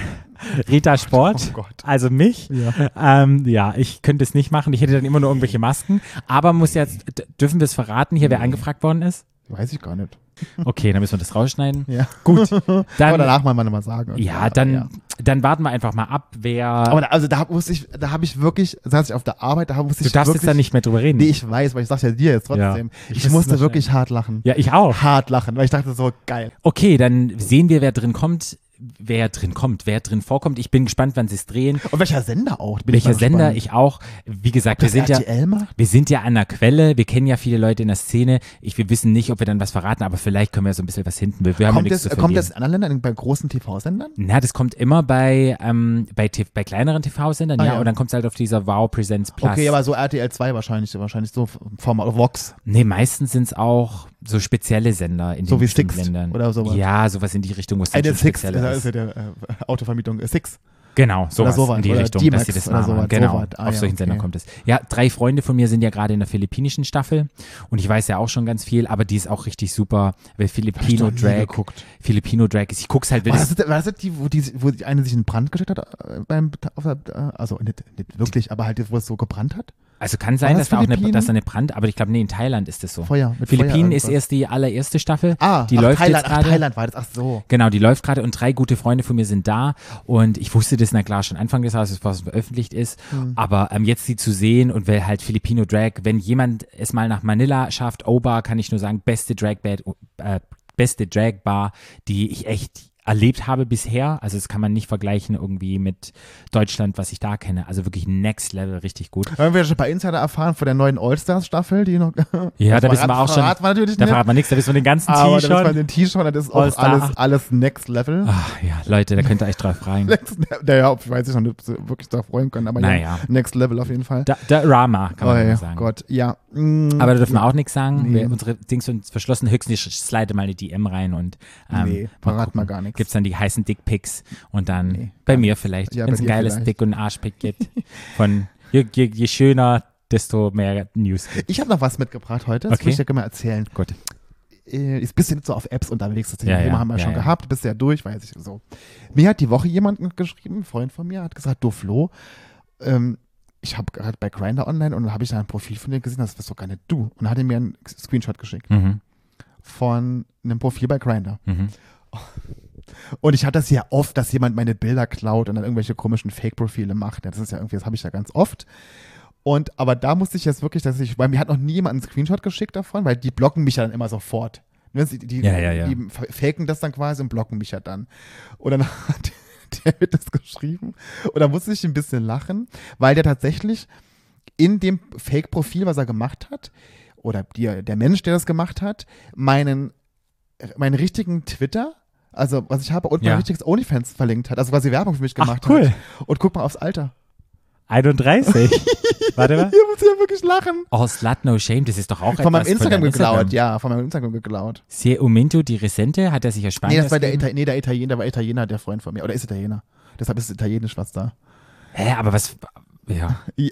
Rita Sport? Oh Gott. Also mich? Ja. Ähm, ja, ich könnte es nicht machen. Ich hätte dann immer nur irgendwelche Masken. Aber muss jetzt, dürfen wir es verraten hier, wer angefragt worden ist? Weiß ich gar nicht. Okay, dann müssen wir das rausschneiden. Ja. Gut. <laughs> Aber Dann, danach mal mal sagen. ja, dann, Ja. dann warten wir einfach mal ab, wer. Aber da, also da wusste ich, da habe ich wirklich, saß ich auf der Arbeit, da wusste du ich darfst wirklich, jetzt da nicht mehr drüber reden. Nee, ich weiß, weil ich sag's ja dir jetzt trotzdem. Ja. Ich ich musste wirklich hart lachen. ja, ich auch. Hart lachen, weil ich dachte so, geil. Okay, dann sehen wir, wer drin kommt. Wer drin kommt, wer drin vorkommt. Ich bin gespannt, wann sie es drehen. Und welcher Sender auch? Bin Welcher ich Sender? gespannt. Ich auch. Wie gesagt, wir sind ja. Macht? Wir sind ja an der Quelle, wir kennen ja viele Leute in der Szene. Ich, wir wissen nicht, ob wir dann was verraten, aber vielleicht können wir so ein bisschen was hinten. Wir, wir Kommt das, kommt das in anderen Ländern, bei großen TV-Sendern? Na, das kommt immer bei, ähm, bei, bei kleineren TV-Sendern, Ah, ja, ja. und dann kommt es halt auf dieser Wow Presents Plus. Okay, aber so RTL 2 wahrscheinlich, wahrscheinlich so Format Vox. nee, meistens sind es auch so spezielle Sender in So den Sixt Ländern. oder sowas. Ja, sowas in die Richtung, wo es dann Eine schon Six, ist. ja der äh, Autovermietung äh, Six. Genau, sowas, sowas, in die Richtung, dass sie das machen. sowas, genau, sowas. Ah, auf ja, solchen Sendern okay. kommt es. Ja, drei Freunde von mir sind ja gerade in der philippinischen Staffel und ich weiß ja auch schon ganz viel, aber die ist auch richtig super, weil Filipino Drag. Filipino Drag ist, ich guck's halt, weil War das, war das die, wo die, wo die eine sich in Brand gesteckt hat äh, beim, auf äh, also nicht, nicht wirklich, aber halt, wo es so gebrannt hat? Also kann sein, War dass das da auch eine, dass da eine Brand, aber ich glaube, nee, in Thailand ist es so. Feuer, mit Philippinen Feuer ist erst die allererste Staffel, Ah, die ach, läuft Thailand, jetzt ach, gerade. Thailand war das, ach so. Genau, die läuft gerade und drei gute Freunde von mir sind da und ich wusste das, na klar, schon Anfang des Jahres, bevor es veröffentlicht ist, Hm. aber ähm, jetzt sie zu sehen und weil halt Filipino Drag, wenn jemand es mal nach Manila schafft, O-Bar, kann ich nur sagen, beste Drag Bad, äh, beste Drag Bar, die ich echt erlebt habe bisher, also das kann man nicht vergleichen irgendwie mit Deutschland, was ich da kenne, also wirklich next level, richtig gut. Haben wir schon bei Insider erfahren von der neuen All-Stars-Staffel, die noch. Ja, da wissen wir auch schon, wir da verraten wir nichts, da wissen wir den ganzen Aber Tee das war schon. den T-Shirt, das ist auch alles, 8. alles Next Level. Ach ja, Leute, da könnt ihr euch drauf freuen. <laughs> Naja, ich weiß nicht, ob sie wirklich darauf freuen können, aber Naja. ja, Next Level auf jeden Fall. Da, da Rama, kann man oh, sagen. Gott, ja. Mm, Aber da dürfen wir auch nichts sagen. Wir, unsere Dings sind verschlossen. Höchstens slide mal eine DM rein und ähm, Nee, verraten wir gar nichts. Gibt's dann die heißen Dickpics und dann Nee, bei mir vielleicht, Ja, wenn es ein geiles vielleicht. Dick und Arschpick gibt. Von je, je, je schöner, desto mehr News gibt. Ich habe noch was mitgebracht heute, das Okay. ich dir gerne mal erzählen. Gut. Äh, ist ein bisschen so auf Apps unterwegs, das Ja, Thema ja, haben wir ja, schon ja. gehabt, bist ja durch, weiß ich so. Mir hat die Woche jemand geschrieben, ein Freund von mir, hat gesagt, du Flo, ähm, ich habe gerade bei Grindr online und habe ich da ein Profil von dir gesehen, das bist doch gar nicht du. Und hat er mir einen Screenshot geschickt Mhm. von einem Profil bei Grindr. Mhm. <laughs> Und ich hatte das ja oft, dass jemand meine Bilder klaut und dann irgendwelche komischen Fake-Profile macht. Ja, Das ist ja irgendwie, das habe ich ja ganz oft. Und aber da musste ich jetzt wirklich, dass ich, weil mir hat noch nie jemand einen Screenshot geschickt davon, weil die blocken mich ja dann immer sofort. Ne, sie- Die, Ja, ja, ja. die faken das dann quasi und blocken mich ja dann. Und dann <laughs> hat der mir das geschrieben und da musste ich ein bisschen lachen, weil der tatsächlich in dem Fake-Profil, was er gemacht hat, oder die, der Mensch, der das gemacht hat, meinen, meinen richtigen Twitter, also was ich habe, und Ja. mein richtiges OnlyFans verlinkt hat, also quasi Werbung für mich Ach, gemacht cool. hat. Und guck mal aufs Alter. 31. <laughs> Warte mal. Hier muss ich ja wirklich lachen. Oh, Slut No Shame, das ist doch auch Von meinem Instagram deinem geklaut, ja, von meinem Instagram geklaut. Se Umento di Resente, hat er sich ja Nee, das war der, Ita nee, der Italiener, der war Italiener, der Freund von mir. Oder ist Italiener. Deshalb ist es italienisch was da. Hä, aber was, ja, Ja.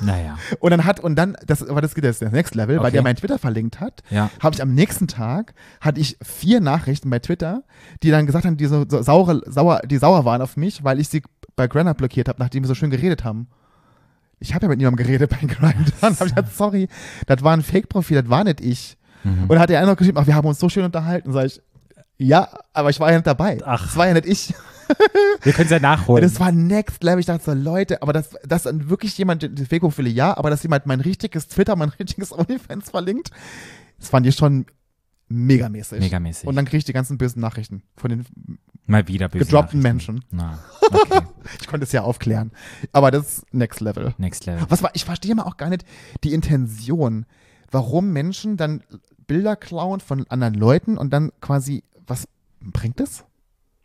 naja, Und dann hat, und dann, das, aber das geht jetzt das Next Level, weil Okay. der mein Twitter verlinkt hat, ja. habe ich am nächsten Tag, hatte ich vier Nachrichten bei Twitter, die dann gesagt haben, die so, so saure, sauer, die sauer waren auf mich, weil ich sie bei Grindr blockiert habe, nachdem wir so schön geredet haben. Ich habe ja mit niemandem geredet bei Grindr. <laughs> Dann habe ich gesagt, sorry, das war ein Fake-Profil, das war nicht ich. Mhm. Und dann hat der andere geschrieben, ach, wir haben uns so schön unterhalten. Sag ich, ja, aber ich war ja nicht dabei. Ach. Das war ja nicht ich. <laughs> Wir können es ja nachholen. Das war next level. Ich dachte so, Leute, aber das, das ist wirklich jemand, die Fake-Profile, ja, aber dass jemand mein richtiges Twitter, mein richtiges <laughs> OnlyFans verlinkt, das fand ich schon megamäßig. Megamäßig. Und dann kriege ich die ganzen bösen Nachrichten von den Mal wieder böse gedroppten. Menschen. Na, okay. <laughs> Ich konnte es ja aufklären. Aber das ist next level. Next Level. Was war, ich verstehe mal auch gar nicht die Intention, warum Menschen dann Bilder klauen von anderen Leuten und dann quasi, was bringt das?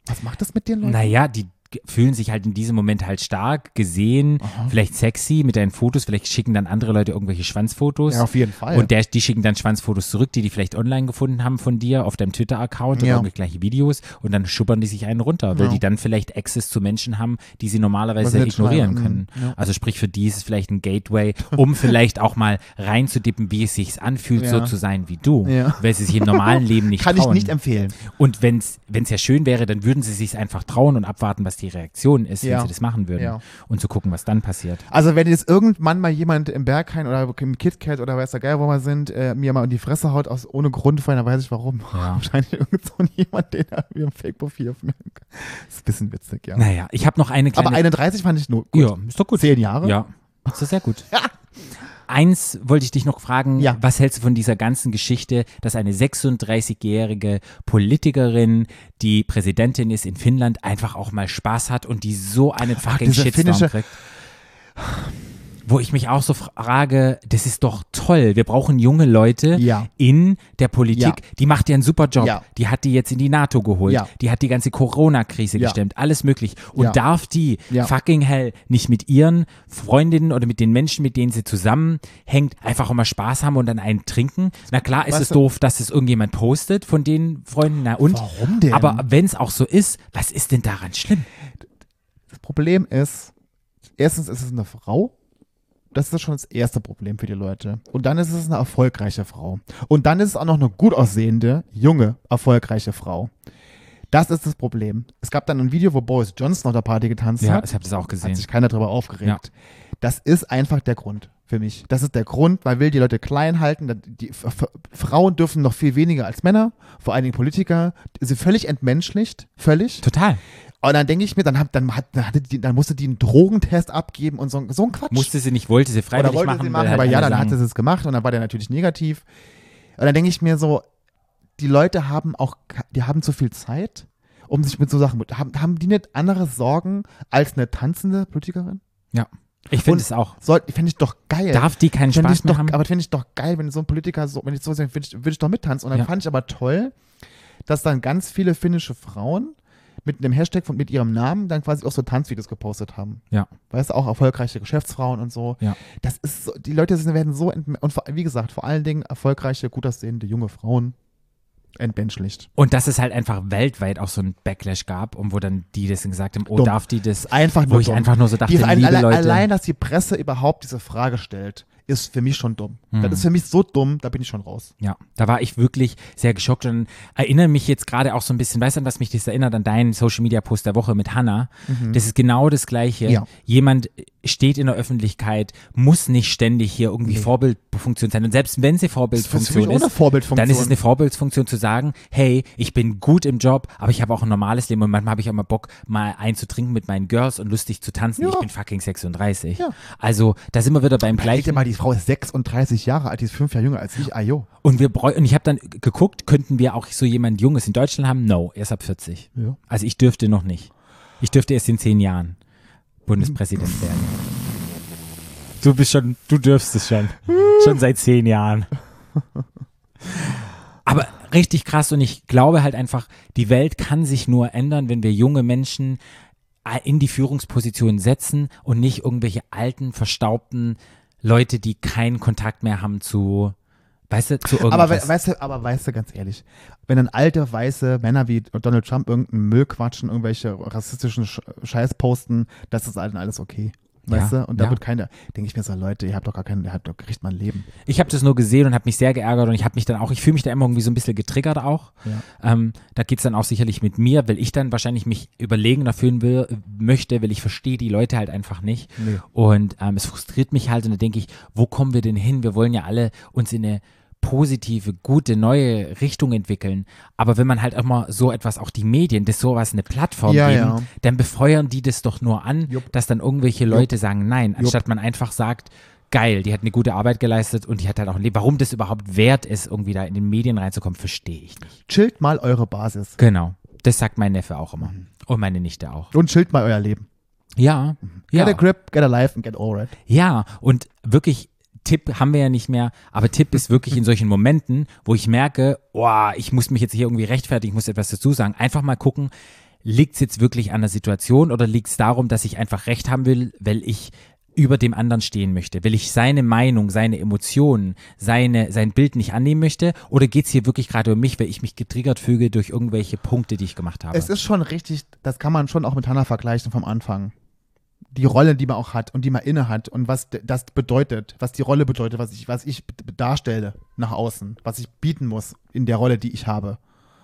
Was macht das mit den Leuten? Naja, die fühlen sich halt in diesem Moment halt stark gesehen, Aha. vielleicht sexy mit deinen Fotos, vielleicht schicken dann andere Leute irgendwelche Schwanzfotos. Ja, auf jeden Fall. Und der, die schicken dann Schwanzfotos zurück, die die vielleicht online gefunden haben von dir auf deinem Twitter-Account oder Ja. irgendwelche gleiche Videos und dann schubbern die sich einen runter, weil Ja. die dann vielleicht Access zu Menschen haben, die sie normalerweise ignorieren können. Mhm. Ja. Also sprich, für die ist es vielleicht ein Gateway, um <laughs> vielleicht auch mal reinzudippen, wie es sich anfühlt, so zu sein wie du, weil sie sich im normalen <laughs> Leben nicht Kann trauen. ich nicht empfehlen. Und wenn es ja schön wäre, dann würden sie sich einfach trauen und abwarten, was die Reaktion ist, Ja. wenn sie das machen würden. Ja. Und zu gucken, was dann passiert. Also wenn jetzt irgendwann mal jemand im Berghain oder im KitKat oder weiß der Geil, wo wir sind, äh, mir mal in die Fresse haut aus ohne Grund vorhin, dann weiß ich warum. Ja. <laughs> Wahrscheinlich irgend so jemand, der da wie ein Fake-Profil auf mir. Ist ein bisschen witzig, ja. Naja, ich habe noch eine kleine. Aber 31 fand ich nur gut. ja, ist doch gut. Zehn Jahre? Ja, ist doch sehr gut. <laughs> Eins wollte ich dich noch fragen, Ja. was hältst du von dieser ganzen Geschichte, dass eine 36-jährige Politikerin, die Präsidentin ist in Finnland, einfach auch mal Spaß hat und die so einen fucking diese Shitstorm finnische- kriegt? Wo ich mich auch so frage, das ist doch toll. Wir brauchen junge Leute Ja. in der Politik. Ja. Die macht ja einen super Job. Ja. Die hat die jetzt in die NATO geholt. Die hat die ganze Corona-Krise gestemmt. Alles möglich. Und darf die fucking hell nicht mit ihren Freundinnen oder mit den Menschen, mit denen sie zusammenhängt, einfach auch mal Spaß haben und dann einen trinken? Na klar ist Weißt es du- doof, dass es irgendjemand postet von den Freunden. Na und? Warum denn? Aber wenn es auch so ist, was ist denn daran schlimm? Das Problem ist, erstens ist es eine Frau. Das ist schon das erste Problem für die Leute. Und dann ist es eine erfolgreiche Frau. Und dann ist es auch noch eine gut aussehende, junge, erfolgreiche Frau. Das ist das Problem. Es gab dann ein Video, wo Boris Johnson auf der Party getanzt Ja, hat. ich habe das auch Hat gesehen. sich keiner darüber aufgeregt. Ja. Das ist einfach der Grund für mich. Das ist der Grund, man will die Leute klein halten. Die Frauen dürfen noch viel weniger als Männer, vor allen Dingen Politiker. Sie völlig entmenschlicht, völlig. Total. Und dann denke ich mir, dann, hat, dann, hat, dann, hatte die, dann musste die einen Drogentest abgeben und so, so ein Quatsch. Musste sie nicht, wollte sie Oder freiwillig wollte machen. sie machen, halt aber ja, dann sagen, hat sie es gemacht und dann war der natürlich negativ. Und dann denke ich mir so, die Leute haben auch, die haben zu viel Zeit, um sich mit so Sachen, haben, haben die nicht andere Sorgen als eine tanzende Politikerin? Ja. Ich finde es auch. Fände ich doch geil. Darf die keinen Fänd Spaß mehr doch, haben? aber finde ich doch geil, wenn so ein Politiker so, wenn ich so sage, würde ich, ich doch mittanzen. Und dann Ja. fand ich aber toll, dass dann ganz viele finnische Frauen mit einem Hashtag von mit ihrem Namen dann quasi auch so Tanzvideos gepostet haben. Ja. Weißt du, auch erfolgreiche Geschäftsfrauen und so. Ja. Das ist so, die Leute werden so, und wie gesagt, vor allen Dingen erfolgreiche, gut aussehende junge Frauen entmenschlicht. Und dass es halt einfach weltweit auch so ein Backlash gab und wo dann die das gesagt haben, oh, Dumm. darf die das? Einfach Wo nur ich dumm. einfach nur so dachte, Die, liebe alle, Leute. allein, dass die Presse überhaupt diese Frage stellt, ist für mich schon dumm. Mhm. Das ist für mich so dumm, da bin ich schon raus. Ja, da war ich wirklich sehr geschockt und erinnere mich jetzt gerade auch so ein bisschen, weißt du, an was mich das erinnert, an deinen Social Media Post der Woche mit Hannah. Das ist genau das Gleiche. Mhm. Ja. Jemand steht in der Öffentlichkeit, muss nicht ständig hier irgendwie Vorbildfunktion sein. Und selbst wenn sie Vorbildfunktion ist, Vorbildfunktion. dann ist es eine Vorbildfunktion zu sagen, hey, ich bin gut im Job, aber ich habe auch ein normales Leben und manchmal habe ich auch mal Bock, mal einzutrinken mit meinen Girls und lustig zu tanzen. Ja. Ich bin fucking 36. Ja. Also da sind wir wieder beim gleichen. mal, die Frau ist 36 Jahre alt, die ist fünf Jahre jünger als ich. Ayo. Und wir und ich habe dann geguckt, könnten wir auch so jemand Junges in Deutschland haben? No, erst ab 40. Ja. Also ich dürfte noch nicht. Ich dürfte erst in zehn Jahren Bundespräsident werden. Du bist schon, du dürfst es schon. schon seit zehn Jahren. Aber richtig krass und ich glaube halt einfach, die Welt kann sich nur ändern, wenn wir junge Menschen äh, in die Führungsposition setzen und nicht irgendwelche alten, verstaubten Leute, die keinen Kontakt mehr haben zu, weißt du, zu irgendwas. Aber we weißt du, aber weißt du, ganz ehrlich, wenn dann alte, weiße Männer wie Donald Trump irgendeinen Müll quatschen, irgendwelche rassistischen Sch Scheiß posten, das ist allen alles okay. Weißt Ja, du? Und da ja. wird keiner, denke ich mir so, Leute, ihr habt doch gar keinen, ihr habt doch, kriegt mal ein Leben. Ich habe das nur gesehen und habe mich sehr geärgert und ich habe mich dann auch, ich fühle mich da immer irgendwie so ein bisschen getriggert auch. Ja. Ähm, da geht's dann auch sicherlich mit mir, weil ich dann wahrscheinlich mich überlegener fühlen will, möchte, weil ich verstehe die Leute halt einfach nicht. Nee. Und ähm, es frustriert mich halt und da denke ich, wo kommen wir denn hin? Wir wollen ja alle uns in eine positive, gute, neue Richtung entwickeln. Aber wenn man halt immer so etwas, auch die Medien, das sowas eine Plattform Ja, geben, ja. dann befeuern die das doch nur an, Jupp. dass dann irgendwelche Leute sagen nein, anstatt man einfach sagt, geil, die hat eine gute Arbeit geleistet und die hat halt auch ein Leben. Warum das überhaupt wert ist, irgendwie da in den Medien reinzukommen, verstehe ich nicht. Chillt mal eure Basis. Genau. Das sagt mein Neffe auch immer. Mhm. Und meine Nichte auch. Und chillt mal euer Leben. Ja. Get Ja. a grip, get a life and get over it. Ja, und wirklich, Tipp haben wir ja nicht mehr, aber Tipp ist wirklich in solchen Momenten, wo ich merke, oh, ich muss mich jetzt hier irgendwie rechtfertigen, ich muss etwas dazu sagen, einfach mal gucken, liegt es jetzt wirklich an der Situation oder liegt es darum, dass ich einfach recht haben will, weil ich über dem anderen stehen möchte, weil ich seine Meinung, seine Emotionen, seine, sein Bild nicht annehmen möchte oder geht es hier wirklich gerade um mich, weil ich mich getriggert fühle durch irgendwelche Punkte, die ich gemacht habe? Es ist schon richtig, das kann man schon auch mit Hannah vergleichen vom Anfang. Die Rolle, die man auch hat und die man inne hat und was das bedeutet, was die Rolle bedeutet, was ich, was ich darstelle nach außen, was ich bieten muss in der Rolle, die ich habe.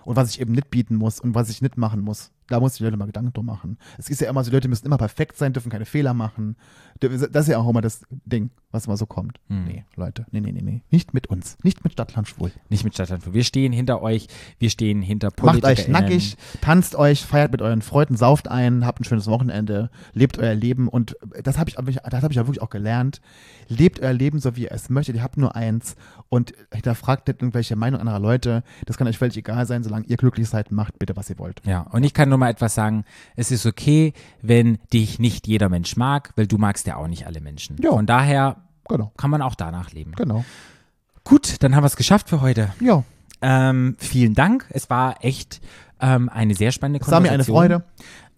Und was ich eben nicht bieten muss und was ich nicht machen muss. Da muss ich die Leute mal Gedanken drum machen. Es ist ja immer so, die Leute müssen immer perfekt sein, dürfen keine Fehler machen. Das ist ja auch immer das Ding, was immer so kommt. Hm. Nee, Leute, nee, nee, nee, nee. Nicht mit uns. Nicht mit Stadtland Schwul. nicht mit Stadtland. Wir stehen hinter euch, wir stehen hinter Macht PolitikerInnen. euch nackig, tanzt euch, feiert mit euren Freunden, sauft ein, habt ein schönes Wochenende, lebt euer Leben und das habe ich, das habe ich ja wirklich auch gelernt. Lebt euer Leben so, wie ihr es möchtet. Ihr habt nur eins und hinterfragt nicht irgendwelche Meinungen anderer Leute. Das kann euch völlig egal sein, solange ihr glücklich seid, macht bitte, was ihr wollt. Ja, und ich kann nur mal etwas sagen, es ist okay, wenn dich nicht jeder Mensch mag, weil du magst ja auch nicht alle Menschen. Ja. Von daher Genau, kann man auch danach leben. genau. Gut, dann haben wir es geschafft für heute. Ja, Ähm, vielen Dank. Es war echt ähm, eine sehr spannende es war mir eine Konversation. Freude.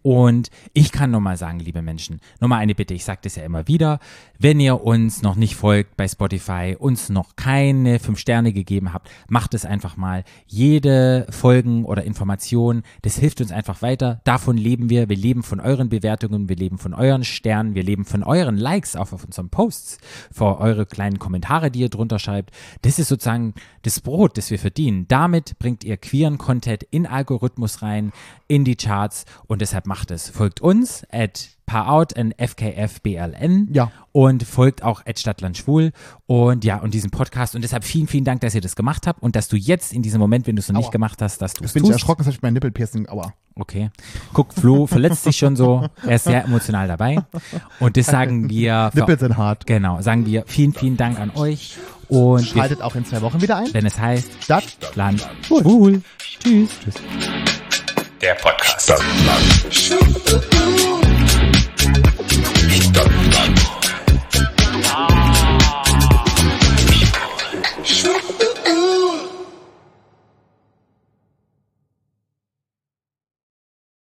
Und ich kann nur mal sagen, liebe Menschen, nur mal eine Bitte, ich sage das ja immer wieder, wenn ihr uns noch nicht folgt bei Spotify, uns noch keine fünf Sterne gegeben habt, macht es einfach mal. Jede Folgen oder Information, das hilft uns einfach weiter. Davon leben wir. Wir leben von euren Bewertungen, wir leben von euren Sternen, wir leben von euren Likes auch auf unseren Posts, für eure kleinen Kommentare, die ihr drunter schreibt. Das ist sozusagen das Brot, das wir verdienen. Damit bringt ihr queeren Content in Algorithmus rein, in die Charts und deshalb macht es. Folgt uns at Parout and FKFBLN Ja. und folgt auch at Stadtland Schwul und ja, und diesen Podcast und deshalb vielen, vielen Dank, dass ihr das gemacht habt und dass du jetzt in diesem Moment, wenn du es noch nicht Aua. gemacht hast, dass du es bin ich tust. erschrocken, dass ich mein Nippelpiercing, aua. Okay. Guck, Flo verletzt sich schon so. Er ist sehr emotional dabei. Und das sagen <laughs> wir. Nippel sind hart. Genau, sagen wir vielen, vielen Dank an euch. Und Schaltet auch in zwei Wochen wieder ein. wenn es heißt, Stadt. Land, Schwul. Tschüss. Tschüss. Der Podcast. Stadtland. Stadtland.